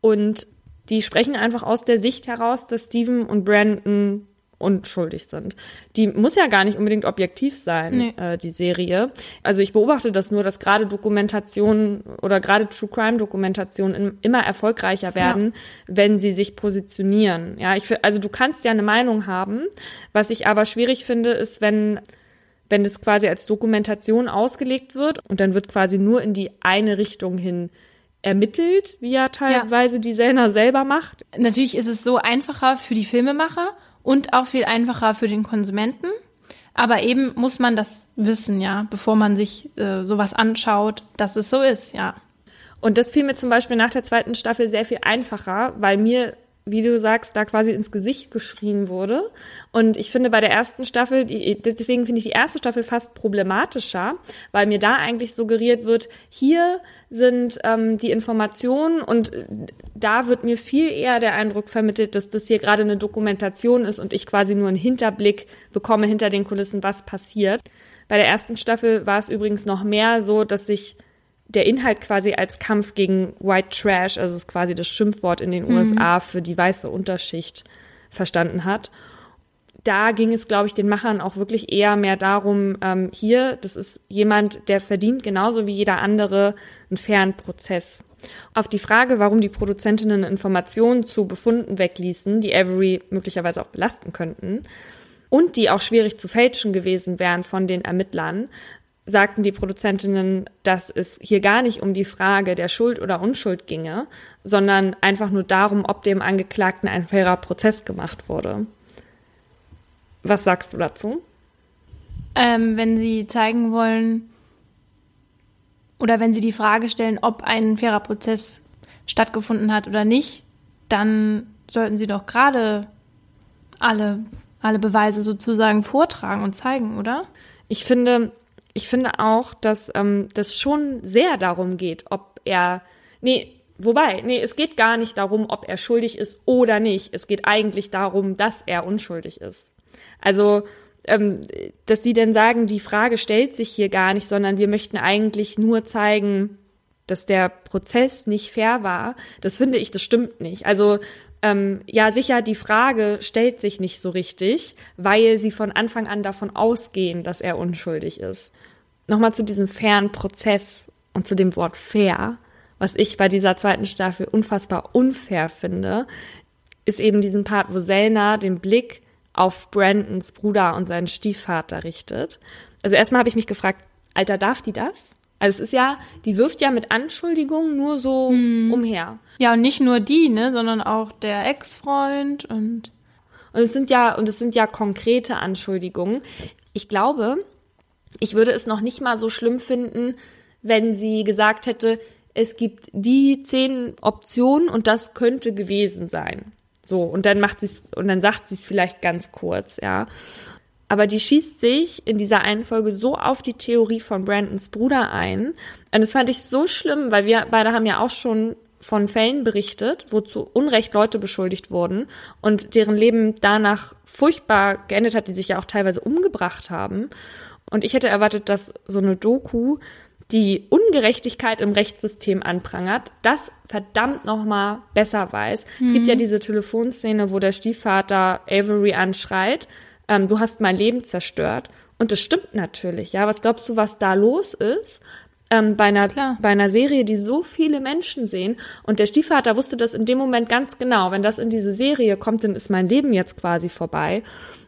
S1: Und die sprechen einfach aus der Sicht heraus, dass Steven und Brandon unschuldig sind. Die muss ja gar nicht unbedingt objektiv sein,
S2: Nee.
S1: äh, die Serie. Also ich beobachte das nur, dass gerade Dokumentationen oder gerade True Crime Dokumentationen im- immer erfolgreicher werden, wenn sie sich positionieren. Ja, ich also du kannst ja eine Meinung haben. Was ich aber schwierig finde, ist, wenn wenn das quasi als Dokumentation ausgelegt wird und dann wird quasi nur in die eine Richtung hin ermittelt, wie ja teilweise die Selner selber macht.
S2: Natürlich ist es so einfacher für die Filmemacher und auch viel einfacher für den Konsumenten. Aber eben muss man das wissen, ja, bevor man sich äh, sowas anschaut, dass es so ist, ja.
S1: Und das fiel mir zum Beispiel nach der zweiten Staffel sehr viel einfacher, weil mir, wie du sagst, da quasi ins Gesicht geschrien wurde. Und ich finde bei der ersten Staffel, deswegen finde ich die erste Staffel fast problematischer, weil mir da eigentlich suggeriert wird, hier sind ähm, die Informationen und da wird mir viel eher der Eindruck vermittelt, dass das hier gerade eine Dokumentation ist und ich quasi nur einen Hinterblick bekomme hinter den Kulissen, was passiert. Bei der ersten Staffel war es übrigens noch mehr so, dass sich der Inhalt quasi als Kampf gegen White Trash, also es ist quasi das Schimpfwort in den USA für die weiße Unterschicht, verstanden hat. Da ging es, glaube ich, den Machern auch wirklich eher mehr darum, ähm, hier, das ist jemand, der verdient genauso wie jeder andere einen fairen Prozess. Auf die Frage, warum die Produzentinnen Informationen zu Befunden wegließen, die Avery möglicherweise auch belasten könnten, und die auch schwierig zu fälschen gewesen wären von den Ermittlern, sagten die Produzentinnen, dass es hier gar nicht um die Frage der Schuld oder Unschuld ginge, sondern einfach nur darum, ob dem Angeklagten ein fairer Prozess gemacht wurde. Was sagst du dazu?
S2: Ähm, wenn sie zeigen wollen oder wenn sie die Frage stellen, ob ein fairer Prozess stattgefunden hat oder nicht, dann sollten sie doch gerade alle, alle Beweise sozusagen vortragen und zeigen, oder?
S1: Ich finde, ich finde auch, dass ähm, das schon sehr darum geht, ob er, nee, wobei, nee, es geht gar nicht darum, ob er schuldig ist oder nicht. Es geht eigentlich darum, dass er unschuldig ist. Also, ähm, dass sie denn sagen, die Frage stellt sich hier gar nicht, sondern wir möchten eigentlich nur zeigen, dass der Prozess nicht fair war. Das finde ich, das stimmt nicht. Also ähm, ja, sicher, die Frage stellt sich nicht so richtig, weil sie von Anfang an davon ausgehen, dass er unschuldig ist. Nochmal zu diesem fairen Prozess und zu dem Wort fair, was ich bei dieser zweiten Staffel unfassbar unfair finde, ist eben diesen Part, wo Selna den Blick auf Brandons Bruder und seinen Stiefvater richtet. Also erstmal habe ich mich gefragt, Alter, darf die das? Also es ist ja, die wirft ja mit Anschuldigungen nur so umher.
S2: Ja, und nicht nur die, ne, sondern auch der Ex-Freund und
S1: Und es sind ja, und es sind ja konkrete Anschuldigungen. Ich glaube, ich würde es noch nicht mal so schlimm finden, wenn sie gesagt hätte, es gibt die zehn Optionen und das könnte gewesen sein. So, und dann macht sie und dann sagt sie es vielleicht ganz kurz, ja. Aber die schießt sich in dieser einen Folge so auf die Theorie von Brandons Bruder ein. Und das fand ich so schlimm, weil wir beide haben ja auch schon von Fällen berichtet, wo zu Unrecht Leute beschuldigt wurden und deren Leben danach furchtbar geendet hat, die sich ja auch teilweise umgebracht haben. Und ich hätte erwartet, dass so eine Doku die Ungerechtigkeit im Rechtssystem anprangert, das verdammt nochmal besser weiß. Es gibt ja diese Telefonszene, wo der Stiefvater Avery anschreit, ähm, du hast mein Leben zerstört. Und das stimmt natürlich, ja. Was glaubst du, was da los ist? Ähm, bei, einer,
S2: Klar.
S1: bei einer Serie, die so viele Menschen sehen. Und der Stiefvater wusste das in dem Moment ganz genau. Wenn das in diese Serie kommt, dann ist mein Leben jetzt quasi vorbei.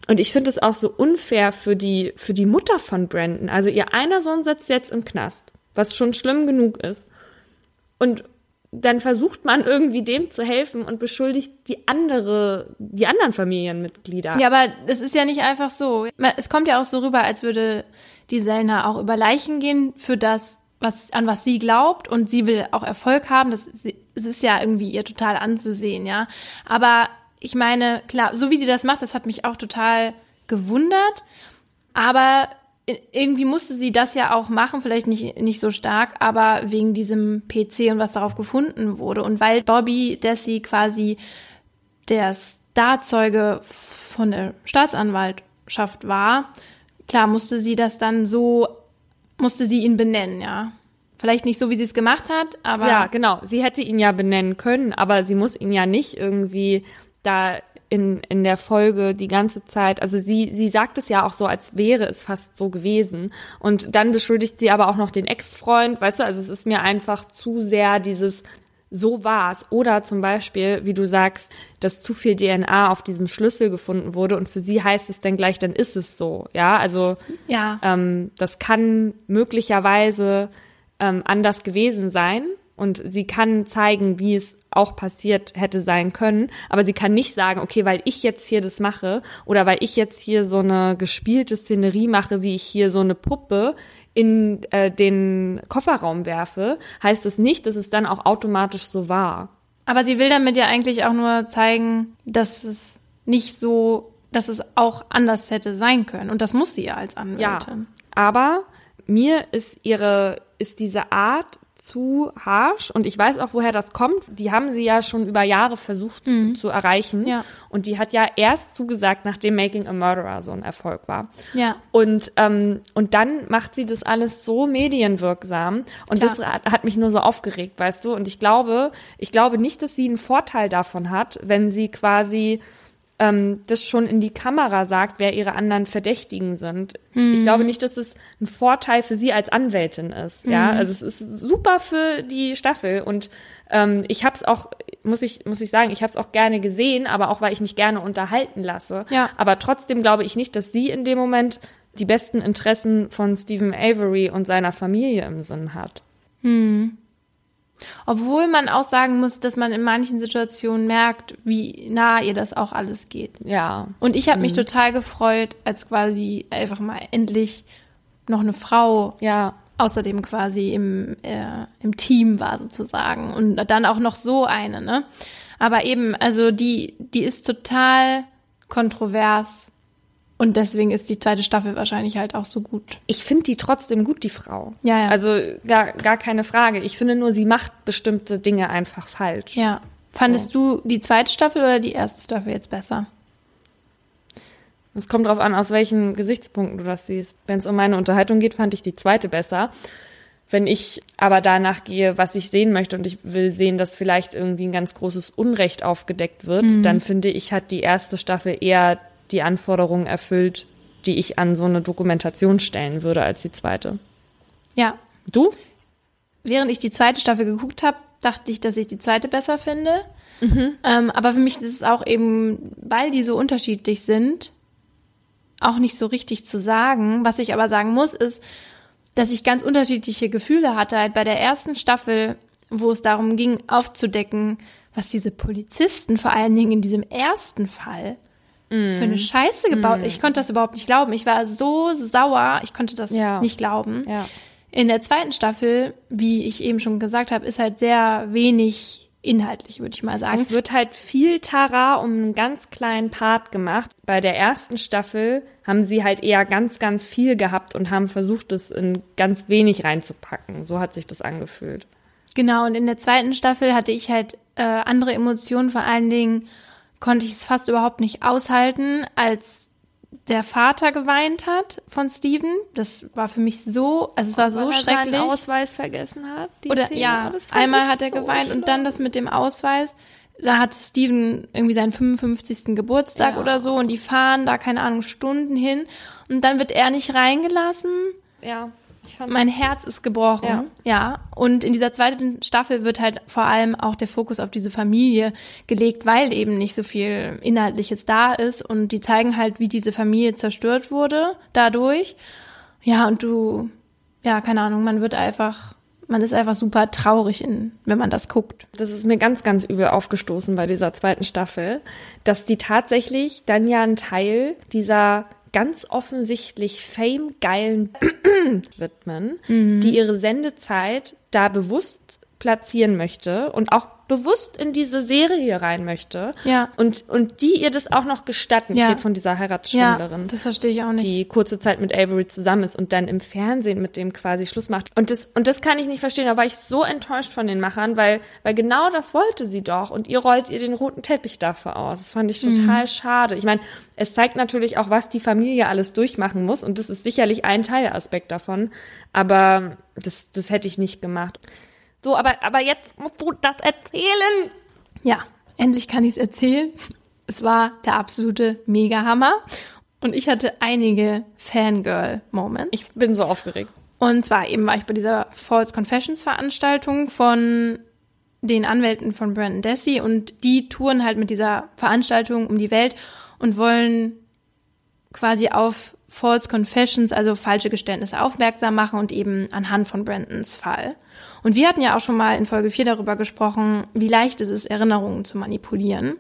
S1: Und ich finde es auch so unfair für die, für die Mutter von Brandon. Also ihr einer Sohn sitzt jetzt im Knast, was schon schlimm genug ist. Und dann versucht man irgendwie dem zu helfen und beschuldigt die andere, die anderen Familienmitglieder.
S2: Ja, aber es ist ja nicht einfach so. Es kommt ja auch so rüber, als würde die Selna auch über Leichen gehen für das, was, an was sie glaubt und sie will auch Erfolg haben. Das, es ist ja irgendwie ihr total anzusehen, ja. Aber ich meine, klar, so wie sie das macht, das hat mich auch total gewundert. Aber irgendwie musste sie das ja auch machen, vielleicht nicht, nicht so stark, aber wegen diesem PC und was darauf gefunden wurde. Und weil Bobby Desi quasi der Starzeuge von der Staatsanwaltschaft war, klar musste sie das dann so, musste sie ihn benennen, ja. Vielleicht nicht so, wie sie es gemacht hat, aber.
S1: Ja, genau. Sie hätte ihn ja benennen können, aber sie muss ihn ja nicht irgendwie da in, in der Folge die ganze Zeit, also sie, sie sagt es ja auch so, als wäre es fast so gewesen. Und dann beschuldigt sie aber auch noch den Ex-Freund, weißt du, also es ist mir einfach zu sehr dieses, so war's. Oder zum Beispiel, wie du sagst, dass zu viel DNA auf diesem Schlüssel gefunden wurde und für sie heißt es dann gleich, dann ist es so. Ja, also
S2: Ja.
S1: ähm, das kann möglicherweise ähm, anders gewesen sein und sie kann zeigen, wie es auch passiert hätte sein können, aber sie kann nicht sagen, okay, weil ich jetzt hier das mache oder weil ich jetzt hier so eine gespielte Szenerie mache, wie ich hier so eine Puppe in äh, den Kofferraum werfe, heißt es nicht, dass es dann auch automatisch so war.
S2: Aber sie will damit ja eigentlich auch nur zeigen, dass es nicht so, dass es auch anders hätte sein können. Und das muss sie ja als
S1: Ja,
S2: Anwältin.
S1: aber mir ist ihre, ist diese Art zu harsh und ich weiß auch, woher das kommt. Die haben sie ja schon über Jahre versucht zu erreichen.
S2: Ja.
S1: Und die hat ja erst zugesagt, nachdem Making a Murderer so ein Erfolg war.
S2: Ja.
S1: Und, ähm, und dann macht sie das alles so medienwirksam. Und
S2: Klar.
S1: das hat, hat mich nur so aufgeregt, weißt du? Und ich glaube, ich glaube nicht, dass sie einen Vorteil davon hat, wenn sie quasi ähm, das schon in die Kamera sagt, wer ihre anderen Verdächtigen sind. Ich glaube nicht, dass es ein Vorteil für sie als Anwältin ist. Ja, also es ist super für die Staffel und ähm, ich habe es auch, muss ich muss ich sagen, ich habe es auch gerne gesehen, aber auch weil ich mich gerne unterhalten lasse.
S2: Ja.
S1: Aber trotzdem glaube ich nicht, dass sie in dem Moment die besten Interessen von Stephen Avery und seiner Familie im Sinn hat.
S2: Obwohl man auch sagen muss, dass man in manchen Situationen merkt, wie nah ihr das auch alles geht.
S1: Ja.
S2: Und ich habe mich total gefreut, als quasi einfach mal endlich noch eine Frau
S1: Ja.
S2: außerdem quasi im, äh, im Team war sozusagen. Und dann auch noch so eine, ne? Aber eben, also die, die ist total kontrovers und deswegen ist die zweite Staffel wahrscheinlich halt auch so gut.
S1: Ich finde die trotzdem gut, die Frau.
S2: Ja, ja.
S1: Also gar, gar keine Frage. Ich finde nur, sie macht bestimmte Dinge einfach falsch.
S2: Ja. Fandest du die zweite Staffel oder die erste Staffel jetzt besser?
S1: Es kommt drauf an, aus welchen Gesichtspunkten du das siehst. Wenn es um meine Unterhaltung geht, fand ich die zweite besser. Wenn ich aber danach gehe, was ich sehen möchte und ich will sehen, dass vielleicht irgendwie ein ganz großes Unrecht aufgedeckt wird, dann finde ich, hat die erste Staffel eher die Anforderungen erfüllt, die ich an so eine Dokumentation stellen würde als die zweite.
S2: Ja.
S1: Du?
S2: Während ich die zweite Staffel geguckt habe, dachte ich, dass ich die zweite besser finde. Ähm, aber für mich ist es auch eben, weil die so unterschiedlich sind, auch nicht so richtig zu sagen. Was ich aber sagen muss, ist, dass ich ganz unterschiedliche Gefühle hatte. Halt bei der ersten Staffel, wo es darum ging, aufzudecken, was diese Polizisten vor allen Dingen in diesem ersten Fall für eine Scheiße gebaut. Ich konnte das überhaupt nicht glauben. Ich war so sauer, ich konnte das
S1: Ja.
S2: nicht glauben.
S1: Ja.
S2: In der zweiten Staffel, wie ich eben schon gesagt habe, ist halt sehr wenig inhaltlich, würde ich mal sagen.
S1: Es wird halt viel Tara um einen ganz kleinen Part gemacht. Bei der ersten Staffel haben sie halt eher ganz, ganz viel gehabt und haben versucht, es in ganz wenig reinzupacken. So hat sich das angefühlt.
S2: Genau, und in der zweiten Staffel hatte ich halt äh, andere Emotionen. Vor allen Dingen konnte ich es fast überhaupt nicht aushalten, als der Vater geweint hat von Steven. Das war für mich so, also es war so
S1: er
S2: schrecklich.
S1: seinen Ausweis vergessen hat. die
S2: Oder
S1: Szene.
S2: ja, einmal hat er
S1: so
S2: geweint und dann
S1: schlimm.
S2: das mit dem Ausweis. Da hat Steven irgendwie seinen 55. Geburtstag
S1: Ja.
S2: oder so und die fahren da, keine Ahnung, Stunden hin und dann wird er nicht reingelassen.
S1: Ja,
S2: Mein Herz ist gebrochen.
S1: Ja.
S2: Ja. Und in dieser zweiten Staffel wird halt vor allem auch der Fokus auf diese Familie gelegt, weil eben nicht so viel Inhaltliches da ist. Und die zeigen halt, wie diese Familie zerstört wurde dadurch. Ja, und du, ja, keine Ahnung, man wird einfach, man ist einfach super traurig, in, wenn man das guckt.
S1: Das ist mir ganz, ganz übel aufgestoßen bei dieser zweiten Staffel, dass die tatsächlich dann ja einen Teil dieser ganz offensichtlich fame-geilen widmen, die ihre Sendezeit da bewusst platzieren möchte und auch bewusst in diese Serie rein möchte.
S2: Ja.
S1: Und, und die ihr das auch noch gestatten.
S2: Ja.
S1: Ich rede von dieser
S2: Ja,
S1: Heiratsschwindlerin
S2: das verstehe ich auch nicht.
S1: die kurze Zeit mit Avery zusammen ist und dann im Fernsehen mit dem quasi Schluss macht. Und das, und das kann ich nicht verstehen. Da war ich so enttäuscht von den Machern, weil, weil genau das wollte sie doch. Und ihr rollt ihr den roten Teppich dafür aus. Das fand ich total schade. Ich meine, es zeigt natürlich auch, was die Familie alles durchmachen muss. Und das ist sicherlich ein Teilaspekt davon. Aber das, das hätte ich nicht gemacht. So, aber, aber jetzt musst du das erzählen.
S2: Ja, endlich kann ich es erzählen. Es war der absolute Mega-Hammer. Und ich hatte einige Fangirl-Moments.
S1: Ich bin so aufgeregt.
S2: Und zwar eben war ich bei dieser False Confessions Veranstaltung von den Anwälten von Brandon Dessy und die touren halt mit dieser Veranstaltung um die Welt und wollen quasi auf False Confessions, also falsche Geständnisse aufmerksam machen und eben anhand von Brandons Fall. Und wir hatten ja auch schon mal in Folge 4 darüber gesprochen, wie leicht es ist, Erinnerungen zu manipulieren.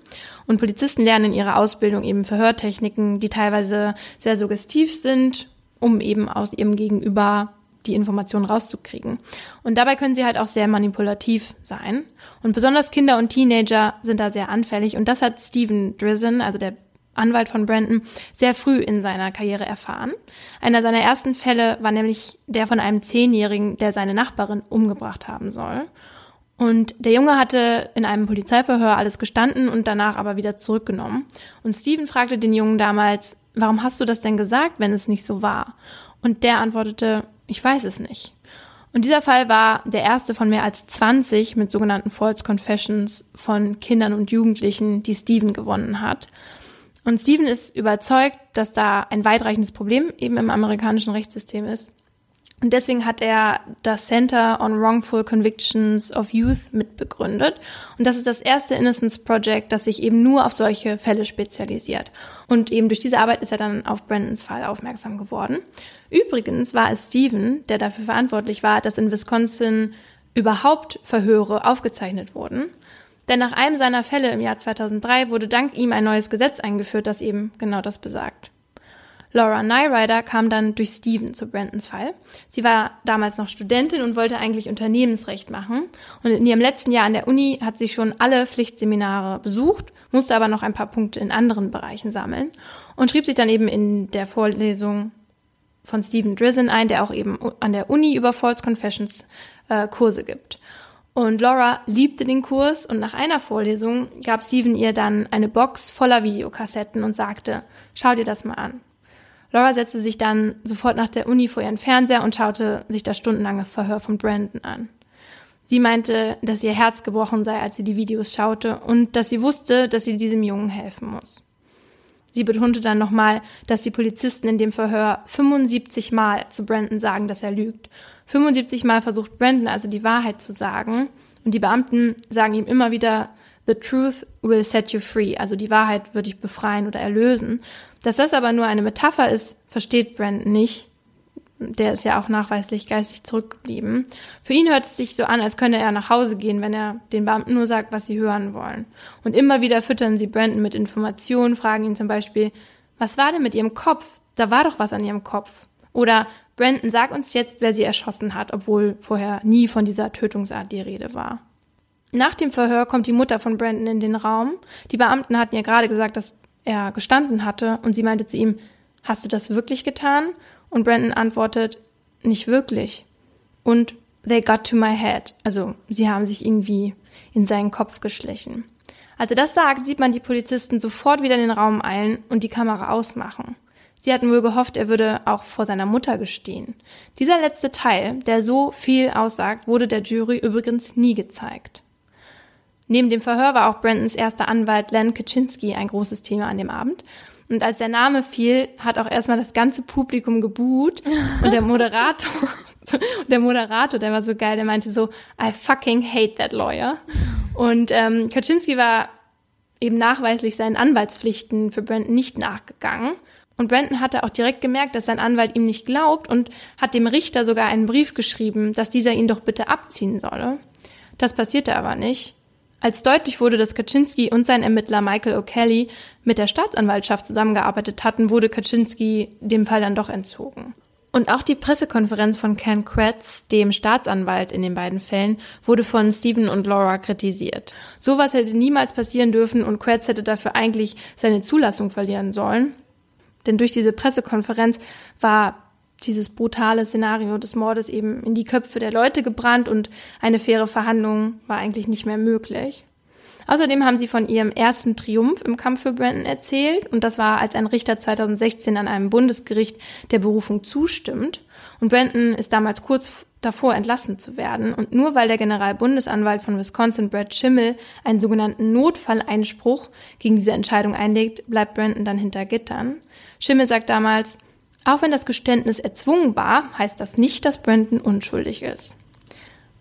S2: Und Polizisten lernen in ihrer Ausbildung eben Verhörtechniken, die teilweise sehr suggestiv sind, um eben aus ihrem Gegenüber die Informationen rauszukriegen. Und dabei können sie halt auch sehr manipulativ sein. Und besonders Kinder und Teenager sind da sehr anfällig. Und das hat Steven Drizzen, also der Anwalt von Brandon, sehr früh in seiner Karriere erfahren. Einer seiner ersten Fälle war nämlich der von einem Zehnjährigen, der seine Nachbarin umgebracht haben soll. Und der Junge hatte in einem Polizeiverhör alles gestanden und danach aber wieder zurückgenommen. Und Steven fragte den Jungen damals, warum hast du das denn gesagt, wenn es nicht so war? Und der antwortete, ich weiß es nicht. Und dieser Fall war der erste von mehr als 20 mit sogenannten False Confessions von Kindern und Jugendlichen, die Steven gewonnen hat. Und Steven ist überzeugt, dass da ein weitreichendes Problem eben im amerikanischen Rechtssystem ist. Und deswegen hat er das Center on Wrongful Convictions of Youth mitbegründet. Und das ist das erste Innocence Project, das sich eben nur auf solche Fälle spezialisiert. Und eben durch diese Arbeit ist er dann auf Brandons Fall aufmerksam geworden. Übrigens war es Steven, der dafür verantwortlich war, dass in Wisconsin überhaupt Verhöre aufgezeichnet wurden. Denn nach einem seiner Fälle im Jahr 2003 wurde dank ihm ein neues Gesetz eingeführt, das eben genau das besagt. Laura Nyrider kam dann durch Steven zu Brandons Fall. Sie war damals noch Studentin und wollte eigentlich Unternehmensrecht machen. Und in ihrem letzten Jahr an der Uni hat sie schon alle Pflichtseminare besucht, musste aber noch ein paar Punkte in anderen Bereichen sammeln und schrieb sich dann eben in der Vorlesung von Stephen Drizzen ein, der auch eben an der Uni über False Confessions äh, Kurse gibt. Und Laura liebte den Kurs und nach einer Vorlesung gab Stephen ihr dann eine Box voller Videokassetten und sagte, schau dir das mal an. Laura setzte sich dann sofort nach der Uni vor ihren Fernseher und schaute sich das stundenlange Verhör von Brandon an. Sie meinte, dass ihr Herz gebrochen sei, als sie die Videos schaute und dass sie wusste, dass sie diesem Jungen helfen muss. Sie betonte dann nochmal, dass die Polizisten in dem Verhör 75 Mal zu Brandon sagen, dass er lügt. 75 Mal versucht Brandon also die Wahrheit zu sagen und die Beamten sagen ihm immer wieder, The truth will set you free, also die Wahrheit wird dich befreien oder erlösen. Dass das aber nur eine Metapher ist, versteht Brandon nicht der ist ja auch nachweislich geistig zurückgeblieben. Für ihn hört es sich so an, als könne er nach Hause gehen, wenn er den Beamten nur sagt, was sie hören wollen. Und immer wieder füttern sie Brandon mit Informationen, fragen ihn zum Beispiel, was war denn mit ihrem Kopf? Da war doch was an ihrem Kopf. Oder Brandon, sag uns jetzt, wer sie erschossen hat, obwohl vorher nie von dieser Tötungsart die Rede war. Nach dem Verhör kommt die Mutter von Brandon in den Raum. Die Beamten hatten ihr gerade gesagt, dass er gestanden hatte und sie meinte zu ihm, hast du das wirklich getan? Und Brandon antwortet, nicht wirklich. Und they got to my head. Also sie haben sich irgendwie in seinen Kopf geschlichen. Als er das sagt, sieht man die Polizisten sofort wieder in den Raum eilen und die Kamera ausmachen. Sie hatten wohl gehofft, er würde auch vor seiner Mutter gestehen. Dieser letzte Teil, der so viel aussagt, wurde der Jury übrigens nie gezeigt. Neben dem Verhör war auch Brandons erster Anwalt Len Kaczynski ein großes Thema an dem Abend. Und als der Name fiel, hat auch erstmal das ganze Publikum gebuht und der Moderator, der Moderator, der war so geil, der meinte so, I fucking hate that lawyer. Und ähm, Kaczynski war eben nachweislich seinen Anwaltspflichten für Brandon nicht nachgegangen. Und Brandon hatte auch direkt gemerkt, dass sein Anwalt ihm nicht glaubt und hat dem Richter sogar einen Brief geschrieben, dass dieser ihn doch bitte abziehen solle. Das passierte aber nicht. Als deutlich wurde, dass Kaczynski und sein Ermittler Michael O'Kelly mit der Staatsanwaltschaft zusammengearbeitet hatten, wurde Kaczynski dem Fall dann doch entzogen. Und auch die Pressekonferenz von Ken Kretz, dem Staatsanwalt in den beiden Fällen, wurde von Stephen und Laura kritisiert. Sowas hätte niemals passieren dürfen und Kretz hätte dafür eigentlich seine Zulassung verlieren sollen. Denn durch diese Pressekonferenz war dieses brutale Szenario des Mordes eben in die Köpfe der Leute gebrannt und eine faire Verhandlung war eigentlich nicht mehr möglich. Außerdem haben sie von ihrem ersten Triumph im Kampf für Brandon erzählt und das war, als ein Richter 2016 an einem Bundesgericht der Berufung zustimmt. Und Brandon ist damals kurz davor entlassen zu werden. Und nur weil der Generalbundesanwalt von Wisconsin, Brad Schimmel, einen sogenannten Notfalleinspruch gegen diese Entscheidung einlegt, bleibt Brandon dann hinter Gittern. Schimmel sagt damals, auch wenn das Geständnis erzwungen war, heißt das nicht, dass Brandon unschuldig ist.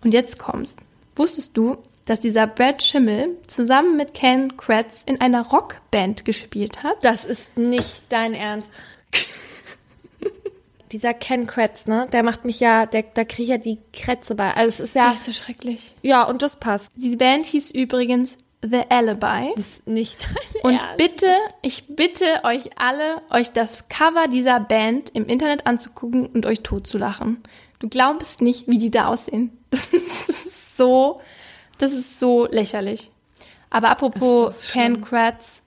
S2: Und jetzt kommst. Wusstest du, dass dieser Brad Schimmel zusammen mit Ken Kratz in einer Rockband gespielt hat?
S1: Das ist nicht dein Ernst. Dieser Ken Kratz, ne? Der macht mich ja, der, da kriege ich ja die Krätze bei. Also es ist ja.
S2: Das ist so schrecklich.
S1: Ja, und das passt.
S2: Die Band hieß übrigens The Alibi.
S1: Das ist nicht
S2: Und
S1: Ernst.
S2: bitte, ich bitte euch alle, euch das Cover dieser Band im Internet anzugucken und euch totzulachen. Du glaubst nicht, wie die da aussehen. Das ist so, das ist so lächerlich. Aber apropos Kratz,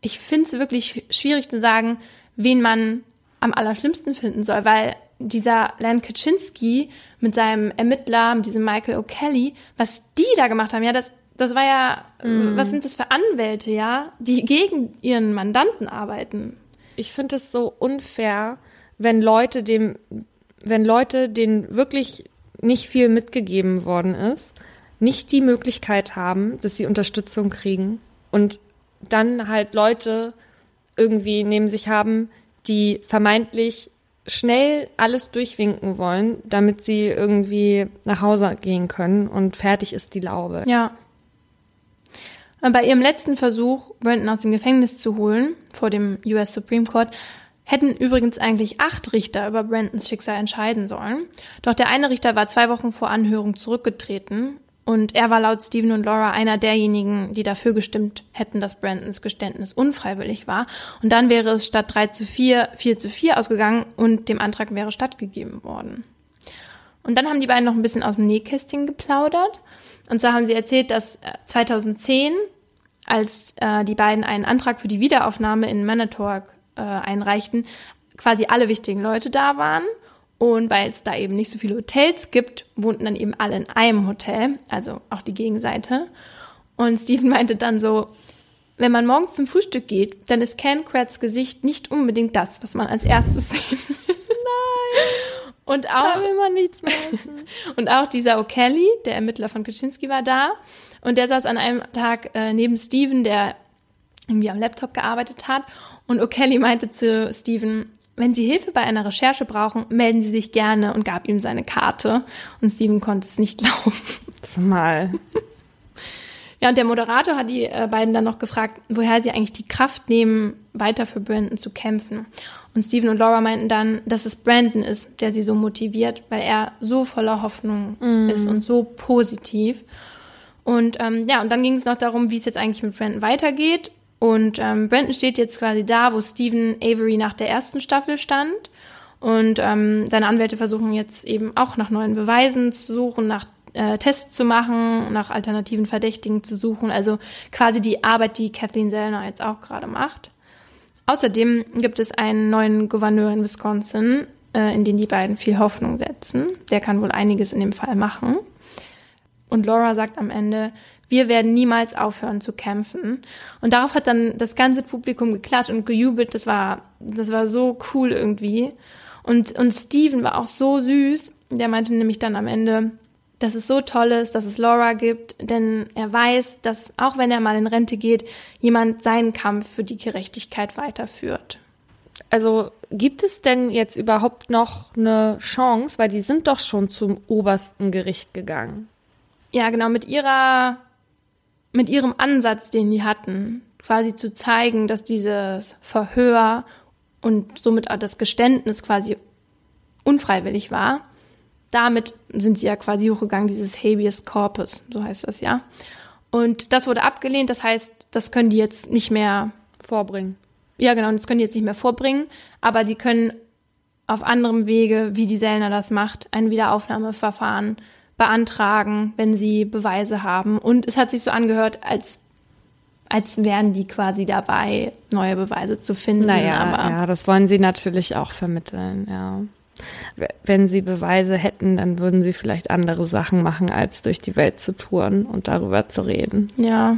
S2: ich finde es wirklich schwierig zu sagen, wen man am allerschlimmsten finden soll, weil dieser Len Kaczynski mit seinem Ermittler, mit diesem Michael O'Kelly, was die da gemacht haben, ja, das, das war ja,
S1: Mhm.
S2: was sind das für Anwälte, ja, die gegen ihren Mandanten arbeiten.
S1: ich finde es so unfair, wenn Leute dem, wenn Leute, denen wirklich nicht viel mitgegeben worden ist, nicht die Möglichkeit haben, dass sie Unterstützung kriegen und dann halt Leute irgendwie neben sich haben, die vermeintlich schnell alles durchwinken wollen, damit sie irgendwie nach Hause gehen können und fertig ist die Laube.
S2: Ja. Bei ihrem letzten Versuch, Brandon aus dem Gefängnis zu holen, vor dem US Supreme Court, hätten übrigens eigentlich acht Richter über Brandons Schicksal entscheiden sollen. Doch der eine Richter war zwei Wochen vor Anhörung zurückgetreten und er war laut Stephen und Laura einer derjenigen, die dafür gestimmt hätten, dass Brandons Geständnis unfreiwillig war. Und dann wäre es statt 3 zu 4 4 zu 4 ausgegangen und dem Antrag wäre stattgegeben worden. Und dann haben die beiden noch ein bisschen aus dem Nähkästchen geplaudert. Und zwar haben sie erzählt, dass äh, 2010, als äh, die beiden einen Antrag für die Wiederaufnahme in Manitowoc äh, einreichten, quasi alle wichtigen Leute da waren. Und weil es da eben nicht so viele Hotels gibt, wohnten dann eben alle in einem Hotel, also auch die Gegenseite. Und Steven meinte dann so, wenn man morgens zum Frühstück geht, dann ist Ken Kratz Gesicht nicht unbedingt das, was man als erstes. Nein. Und auch
S1: Da will man nichts mehr essen.
S2: und auch dieser O'Kelly, der Ermittler von Kaczynski, war da. Und der saß an einem Tag äh, neben Steven, der irgendwie am Laptop gearbeitet hat. Und O'Kelly meinte zu Steven, wenn Sie Hilfe bei einer Recherche brauchen, melden Sie sich gerne und gab ihm seine Karte. Und Steven konnte es nicht glauben.
S1: Zumal.
S2: Ja, und der Moderator hat die äh, beiden dann noch gefragt, woher sie eigentlich die Kraft nehmen, weiter für Brandon zu kämpfen. Und Steven und Laura meinten dann, dass es Brandon ist, der sie so motiviert, weil er so voller Hoffnung ist und so positiv. Und ähm, ja, und dann ging es noch darum, wie es jetzt eigentlich mit Brandon weitergeht. Und ähm, Brandon steht jetzt quasi da, wo Steven Avery nach der ersten Staffel stand. Und ähm, seine Anwälte versuchen jetzt eben auch nach neuen Beweisen zu suchen, nach äh, Tests zu machen, nach alternativen Verdächtigen zu suchen. Also quasi die Arbeit, die Kathleen Sellner jetzt auch gerade macht. Außerdem gibt es einen neuen Gouverneur in Wisconsin, äh, in den die beiden viel Hoffnung setzen. Der kann wohl einiges in dem Fall machen. Und Laura sagt am Ende, wir werden niemals aufhören zu kämpfen. Und darauf hat dann das ganze Publikum geklatscht und gejubelt. Das war, das war so cool irgendwie. Und, und Steven war auch so süß. Der meinte nämlich dann am Ende, dass es so toll ist, dass es Laura gibt, denn er weiß, dass auch wenn er mal in Rente geht, jemand seinen Kampf für die Gerechtigkeit weiterführt.
S1: Also gibt es denn jetzt überhaupt noch eine Chance, weil die sind doch schon zum obersten Gericht gegangen.
S2: Ja, genau, mit ihrer, mit ihrem Ansatz, den die hatten, quasi zu zeigen, dass dieses Verhör und somit auch das Geständnis quasi unfreiwillig war. Damit sind sie ja quasi hochgegangen, dieses Habeas Corpus, so heißt das ja. Und das wurde abgelehnt, das heißt, das können die jetzt nicht mehr,
S1: Vorbringen.
S2: ja genau, das können die jetzt nicht mehr vorbringen, aber sie können auf anderem Wege, wie die Sellner das macht, ein Wiederaufnahmeverfahren beantragen, wenn sie Beweise haben. Und es hat sich so angehört, als, als wären die quasi dabei, neue Beweise zu finden.
S1: Naja,
S2: aber
S1: ja, das wollen sie natürlich auch vermitteln, ja. Wenn sie Beweise hätten, dann würden sie vielleicht andere Sachen machen, als durch die Welt zu touren und darüber zu reden.
S2: ja,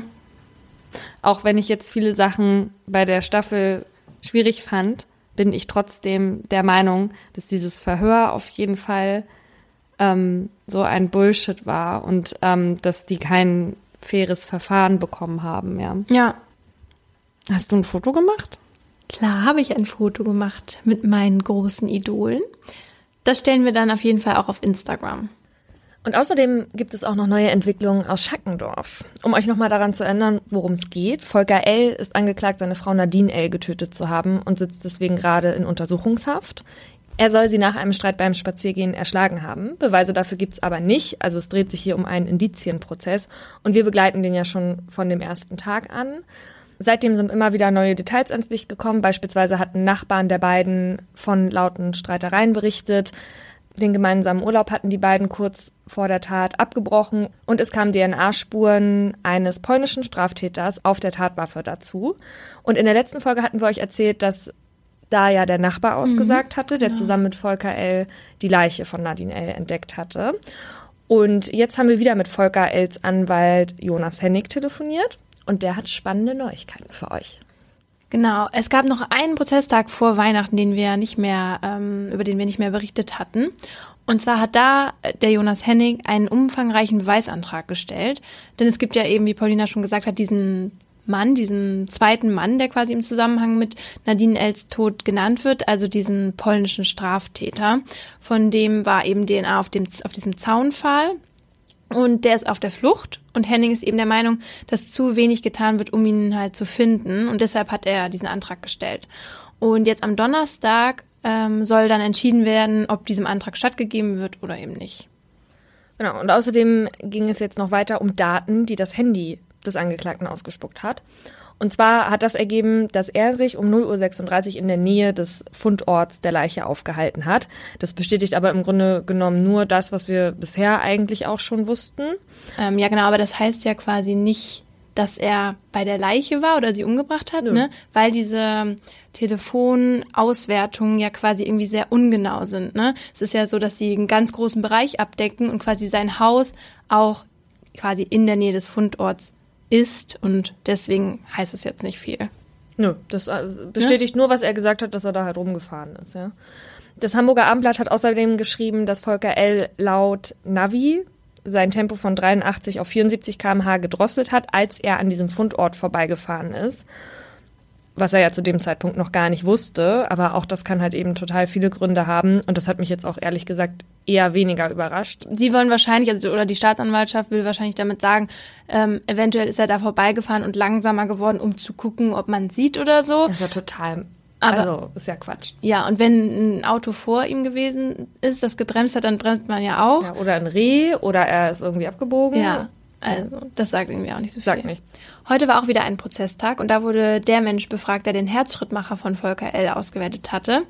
S1: Auch wenn ich jetzt viele Sachen bei der Staffel schwierig fand, bin ich trotzdem der Meinung, dass dieses Verhör auf jeden Fall
S4: ähm, so ein Bullshit war und ähm, dass die kein faires Verfahren bekommen haben, ja.
S2: Ja.
S4: Hast du ein Foto gemacht?
S2: Klar habe ich ein Foto gemacht mit meinen großen Idolen. Das stellen wir dann auf jeden Fall auch auf Instagram.
S1: Und außerdem gibt es auch noch neue Entwicklungen aus Schackendorf. Um euch nochmal daran zu erinnern, worum es geht. Volker L. ist angeklagt, seine Frau Nadine L. getötet zu haben und sitzt deswegen gerade in Untersuchungshaft. Er soll sie nach einem Streit beim Spaziergehen erschlagen haben. Beweise dafür gibt's aber nicht. Also es dreht sich hier um einen Indizienprozess. Und wir begleiten den ja schon von dem ersten Tag an. Seitdem sind immer wieder neue Details ans Licht gekommen. Beispielsweise hatten Nachbarn der beiden von lauten Streitereien berichtet. Den gemeinsamen Urlaub hatten die beiden kurz vor der Tat abgebrochen und es kamen DNA-Spuren eines polnischen Straftäters auf der Tatwaffe dazu. Und in der letzten Folge hatten wir euch erzählt, dass da ja der Nachbar ausgesagt mhm, hatte, der genau. zusammen mit Volker L. die Leiche von Nadine L. entdeckt hatte. Und jetzt haben wir wieder mit Volker L.'s Anwalt Jonas Hennig telefoniert und der hat spannende Neuigkeiten für euch.
S2: Genau, es gab noch einen Prozesstag vor Weihnachten, den wir nicht mehr, ähm, über den wir nicht mehr berichtet hatten. Und zwar hat da äh, der Jonas Hennig einen umfangreichen Beweisantrag gestellt. Denn es gibt ja eben, wie Paulina schon gesagt hat, diesen Mann, diesen zweiten Mann, der quasi im Zusammenhang mit Nadine Els Tod genannt wird, also diesen polnischen Straftäter. Von dem war eben DNA auf, dem, auf diesem Zaunpfahl. Und der ist auf der Flucht und Henning ist eben der Meinung, dass zu wenig getan wird, um ihn halt zu finden. Und deshalb hat er diesen Antrag gestellt. Und jetzt am Donnerstag ähm, soll dann entschieden werden, ob diesem Antrag stattgegeben wird oder eben nicht.
S1: Genau, und außerdem ging es jetzt noch weiter um Daten, die das Handy des Angeklagten ausgespuckt hat. Und zwar hat das ergeben, dass er sich um 0.36 Uhr in der Nähe des Fundorts der Leiche aufgehalten hat. Das bestätigt aber im Grunde genommen nur das, was wir bisher eigentlich auch schon wussten.
S2: Ähm, ja, genau, aber das heißt ja quasi nicht, dass er bei der Leiche war oder sie umgebracht hat, ja. ne? Weil diese Telefonauswertungen ja quasi irgendwie sehr ungenau sind, ne? Es ist ja so, dass sie einen ganz großen Bereich abdecken und quasi sein Haus auch quasi in der Nähe des Fundorts ist und deswegen heißt es jetzt nicht viel.
S1: Nö, das also bestätigt ja? nur, was er gesagt hat, dass er da halt rumgefahren ist, ja. Das Hamburger Abendblatt hat außerdem geschrieben, dass Volker L. laut Navi sein Tempo von 83 auf 74 km/h gedrosselt hat, als er an diesem Fundort vorbeigefahren ist was er ja zu dem Zeitpunkt noch gar nicht wusste. Aber auch das kann halt eben total viele Gründe haben. Und das hat mich jetzt auch ehrlich gesagt eher weniger überrascht.
S2: Sie wollen wahrscheinlich, also oder die Staatsanwaltschaft will wahrscheinlich damit sagen, ähm, eventuell ist er da vorbeigefahren und langsamer geworden, um zu gucken, ob man sieht oder so.
S1: Das ist ja total. Aber, also, ist ja Quatsch.
S2: Ja, und wenn ein Auto vor ihm gewesen ist, das gebremst hat, dann bremst man ja auch. Ja,
S1: oder ein Reh oder er ist irgendwie abgebogen.
S2: Ja. Also, das sagt irgendwie auch nicht so viel.
S1: Sagt nichts.
S2: Heute war auch wieder ein Prozesstag und da wurde der Mensch befragt, der den Herzschrittmacher von Volker L. ausgewertet hatte.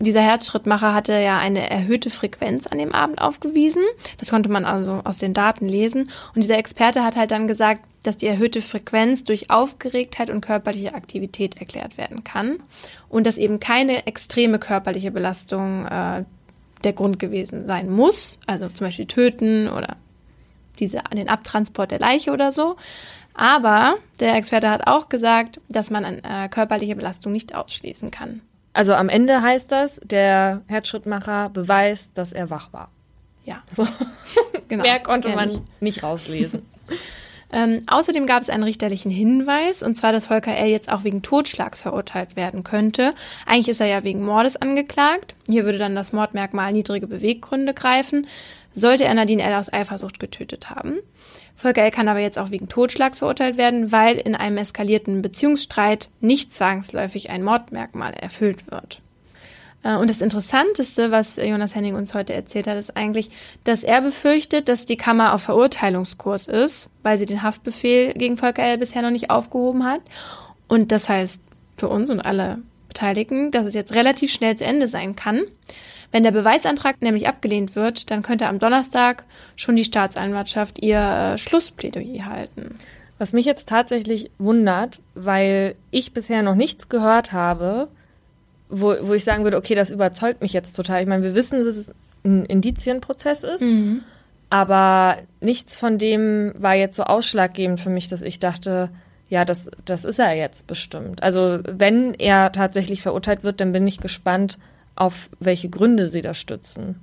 S2: Dieser Herzschrittmacher hatte ja eine erhöhte Frequenz an dem Abend aufgewiesen. Das konnte man also aus den Daten lesen. Und dieser Experte hat halt dann gesagt, dass die erhöhte Frequenz durch Aufgeregtheit und körperliche Aktivität erklärt werden kann. Und dass eben keine extreme körperliche Belastung äh, der Grund gewesen sein muss. Also zum Beispiel töten oder diese, den Abtransport der Leiche oder so. Aber der Experte hat auch gesagt, dass man eine äh, körperliche Belastung nicht ausschließen kann.
S1: Also am Ende heißt das, der Herzschrittmacher beweist, dass er wach war.
S2: Ja.
S1: So. Genau. Mehr konnte man nicht, nicht rauslesen.
S2: ähm, außerdem gab es einen richterlichen Hinweis, und zwar, dass Volker L. jetzt auch wegen Totschlags verurteilt werden könnte. Eigentlich ist er ja wegen Mordes angeklagt. Hier würde dann das Mordmerkmal niedrige Beweggründe greifen sollte er Nadine L. aus Eifersucht getötet haben. Volker L. kann aber jetzt auch wegen Totschlags verurteilt werden, weil in einem eskalierten Beziehungsstreit nicht zwangsläufig ein Mordmerkmal erfüllt wird. Äh, und das Interessanteste, was Jonas Henning uns heute erzählt hat, ist eigentlich, dass er befürchtet, dass die Kammer auf Verurteilungskurs ist, weil sie den Haftbefehl gegen Volker L. bisher noch nicht aufgehoben hat. Und das heißt für uns und alle Beteiligten, dass es jetzt relativ schnell zu Ende sein kann. Wenn der Beweisantrag nämlich abgelehnt wird, dann könnte am Donnerstag schon die Staatsanwaltschaft ihr äh, Schlussplädoyer halten.
S1: Was mich jetzt tatsächlich wundert, weil ich bisher noch nichts gehört habe, wo, wo ich sagen würde, okay, das überzeugt mich jetzt total. Ich meine, wir wissen, dass es ein Indizienprozess ist, mhm. aber nichts von dem war jetzt so ausschlaggebend für mich, dass ich dachte, ja, das, das ist er jetzt bestimmt. Also wenn er tatsächlich verurteilt wird, dann bin ich gespannt, auf welche Gründe sie das stützen.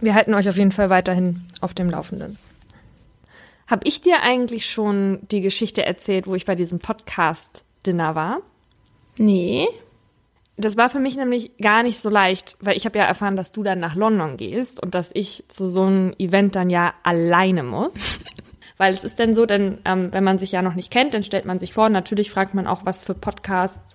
S1: Wir halten euch auf jeden Fall weiterhin auf dem Laufenden. Hab ich dir eigentlich schon die Geschichte erzählt, wo ich bei diesem Podcast-Dinner war?
S2: Nee.
S1: Das war für mich nämlich gar nicht so leicht, weil ich habe ja erfahren, dass du dann nach London gehst und dass ich zu so einem Event dann ja alleine muss. weil es ist dann so, denn ähm, wenn man sich ja noch nicht kennt, dann stellt man sich vor, natürlich fragt man auch, was für Podcasts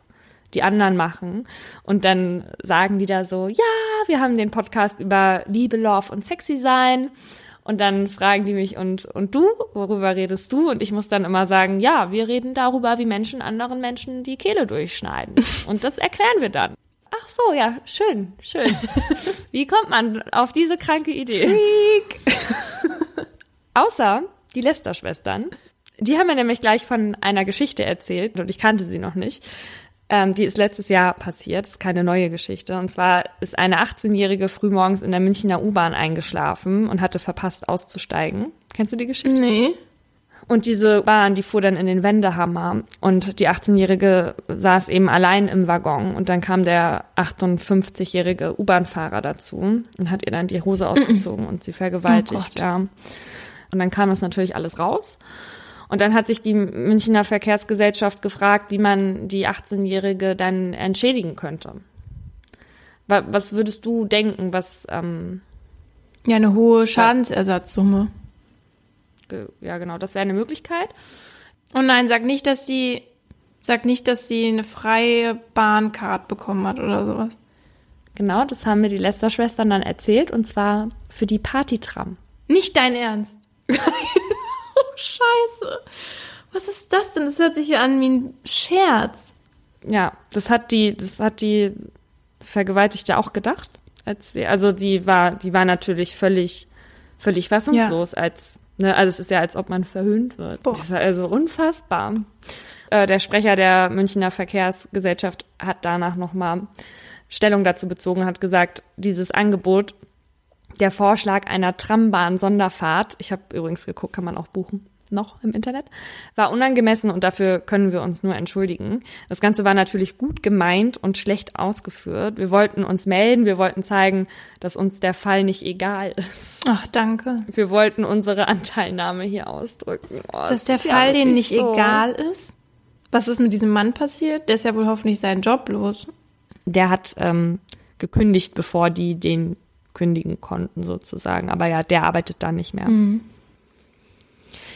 S1: die anderen machen. Und dann sagen die da so, ja, wir haben den Podcast über Liebe, Love und Sexy sein. Und dann fragen die mich, und, und du, worüber redest du? Und ich muss dann immer sagen, ja, wir reden darüber, wie Menschen anderen Menschen die Kehle durchschneiden. Und das erklären wir dann. Ach so, ja, schön, schön. Wie kommt man auf diese kranke Idee?
S2: Freak.
S1: Außer die Lester-Schwestern. Die haben mir nämlich gleich von einer Geschichte erzählt und ich kannte sie noch nicht. Ähm, die ist letztes Jahr passiert, ist keine neue Geschichte. Und zwar ist eine 18-Jährige frühmorgens in der Münchner U-Bahn eingeschlafen und hatte verpasst auszusteigen. Kennst du die Geschichte?
S2: Nee.
S1: Und diese Bahn, die fuhr dann in den Wendehammer und die 18-Jährige saß eben allein im Waggon und dann kam der 58-jährige U-Bahn-Fahrer dazu und hat ihr dann die Hose ausgezogen und sie vergewaltigt,
S2: Oh
S1: ja. Und dann kam das natürlich alles raus. Und dann hat sich die Münchner Verkehrsgesellschaft gefragt, wie man die 18-Jährige dann entschädigen könnte. Wa- Was würdest du denken, was, ähm,
S2: Ja, eine hohe Schadensersatzsumme.
S1: ja genau, das wäre eine Möglichkeit.
S2: Oh nein, sag nicht, dass sie, sag nicht, dass sie eine freie Bahncard bekommen hat oder sowas.
S1: Genau, das haben mir die Lester-Schwestern dann erzählt und zwar für die Partytram.
S2: Nicht dein Ernst. scheiße. Was ist das denn? Das hört sich ja an wie ein Scherz.
S1: Ja, das hat die, das hat die Vergewaltigte auch gedacht. Als sie, also die war, die war natürlich völlig, völlig fassungslos, als, ne, also es ist ja, als ob man verhöhnt wird.
S2: Boah.
S1: Das ist also unfassbar. Äh, der Sprecher der Münchner Verkehrsgesellschaft hat danach nochmal Stellung dazu bezogen, hat gesagt, dieses Angebot, der Vorschlag einer Trambahn-Sonderfahrt, ich habe übrigens geguckt, kann man auch buchen, noch im Internet, war unangemessen und dafür können wir uns nur entschuldigen. Das Ganze war natürlich gut gemeint und schlecht ausgeführt. Wir wollten uns melden, wir wollten zeigen, dass uns der Fall nicht egal ist.
S2: Ach, danke.
S1: Wir wollten unsere Anteilnahme hier ausdrücken. Oh,
S2: Dass der
S1: ja
S2: Fall denen nicht
S1: so.
S2: egal ist? Was ist mit diesem Mann passiert? Der ist ja wohl hoffentlich seinen Job los.
S1: Der hat ähm, gekündigt, bevor die den kündigen konnten, sozusagen. Aber ja, der arbeitet da nicht mehr.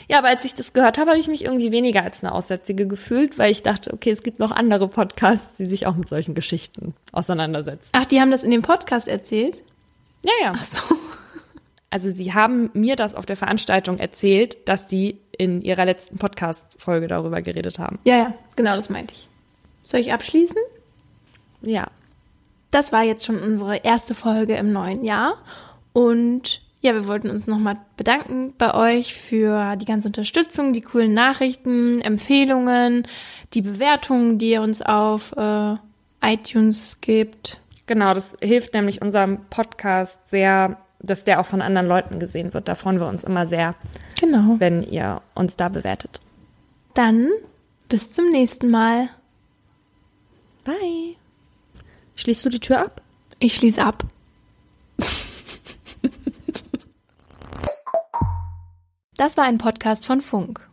S1: Ja, aber als ich das gehört habe, habe ich mich irgendwie weniger als eine Aussätzige gefühlt, weil ich dachte, okay, es gibt noch andere Podcasts, die sich auch mit solchen Geschichten auseinandersetzen.
S2: Ach, die haben das in dem Podcast erzählt?
S1: Ja, ja. Also sie haben mir das auf der Veranstaltung erzählt, dass sie in ihrer letzten Podcast-Folge darüber geredet haben.
S2: Ja, ja, genau, das meinte ich. Soll ich abschließen?
S1: Ja.
S2: Das war jetzt schon unsere erste Folge im neuen Jahr. Und ja, wir wollten uns nochmal bedanken bei euch für die ganze Unterstützung, die coolen Nachrichten, Empfehlungen, die Bewertungen, die ihr uns auf äh, iTunes gibt.
S1: Genau, das hilft nämlich unserem Podcast sehr, dass der auch von anderen Leuten gesehen wird. Da freuen wir uns immer sehr,
S2: Genau.
S1: wenn ihr uns da bewertet.
S2: Dann bis zum nächsten Mal.
S1: Bye. Schließt du die Tür ab?
S2: Ich schließe ab. Das war ein Podcast von Funk.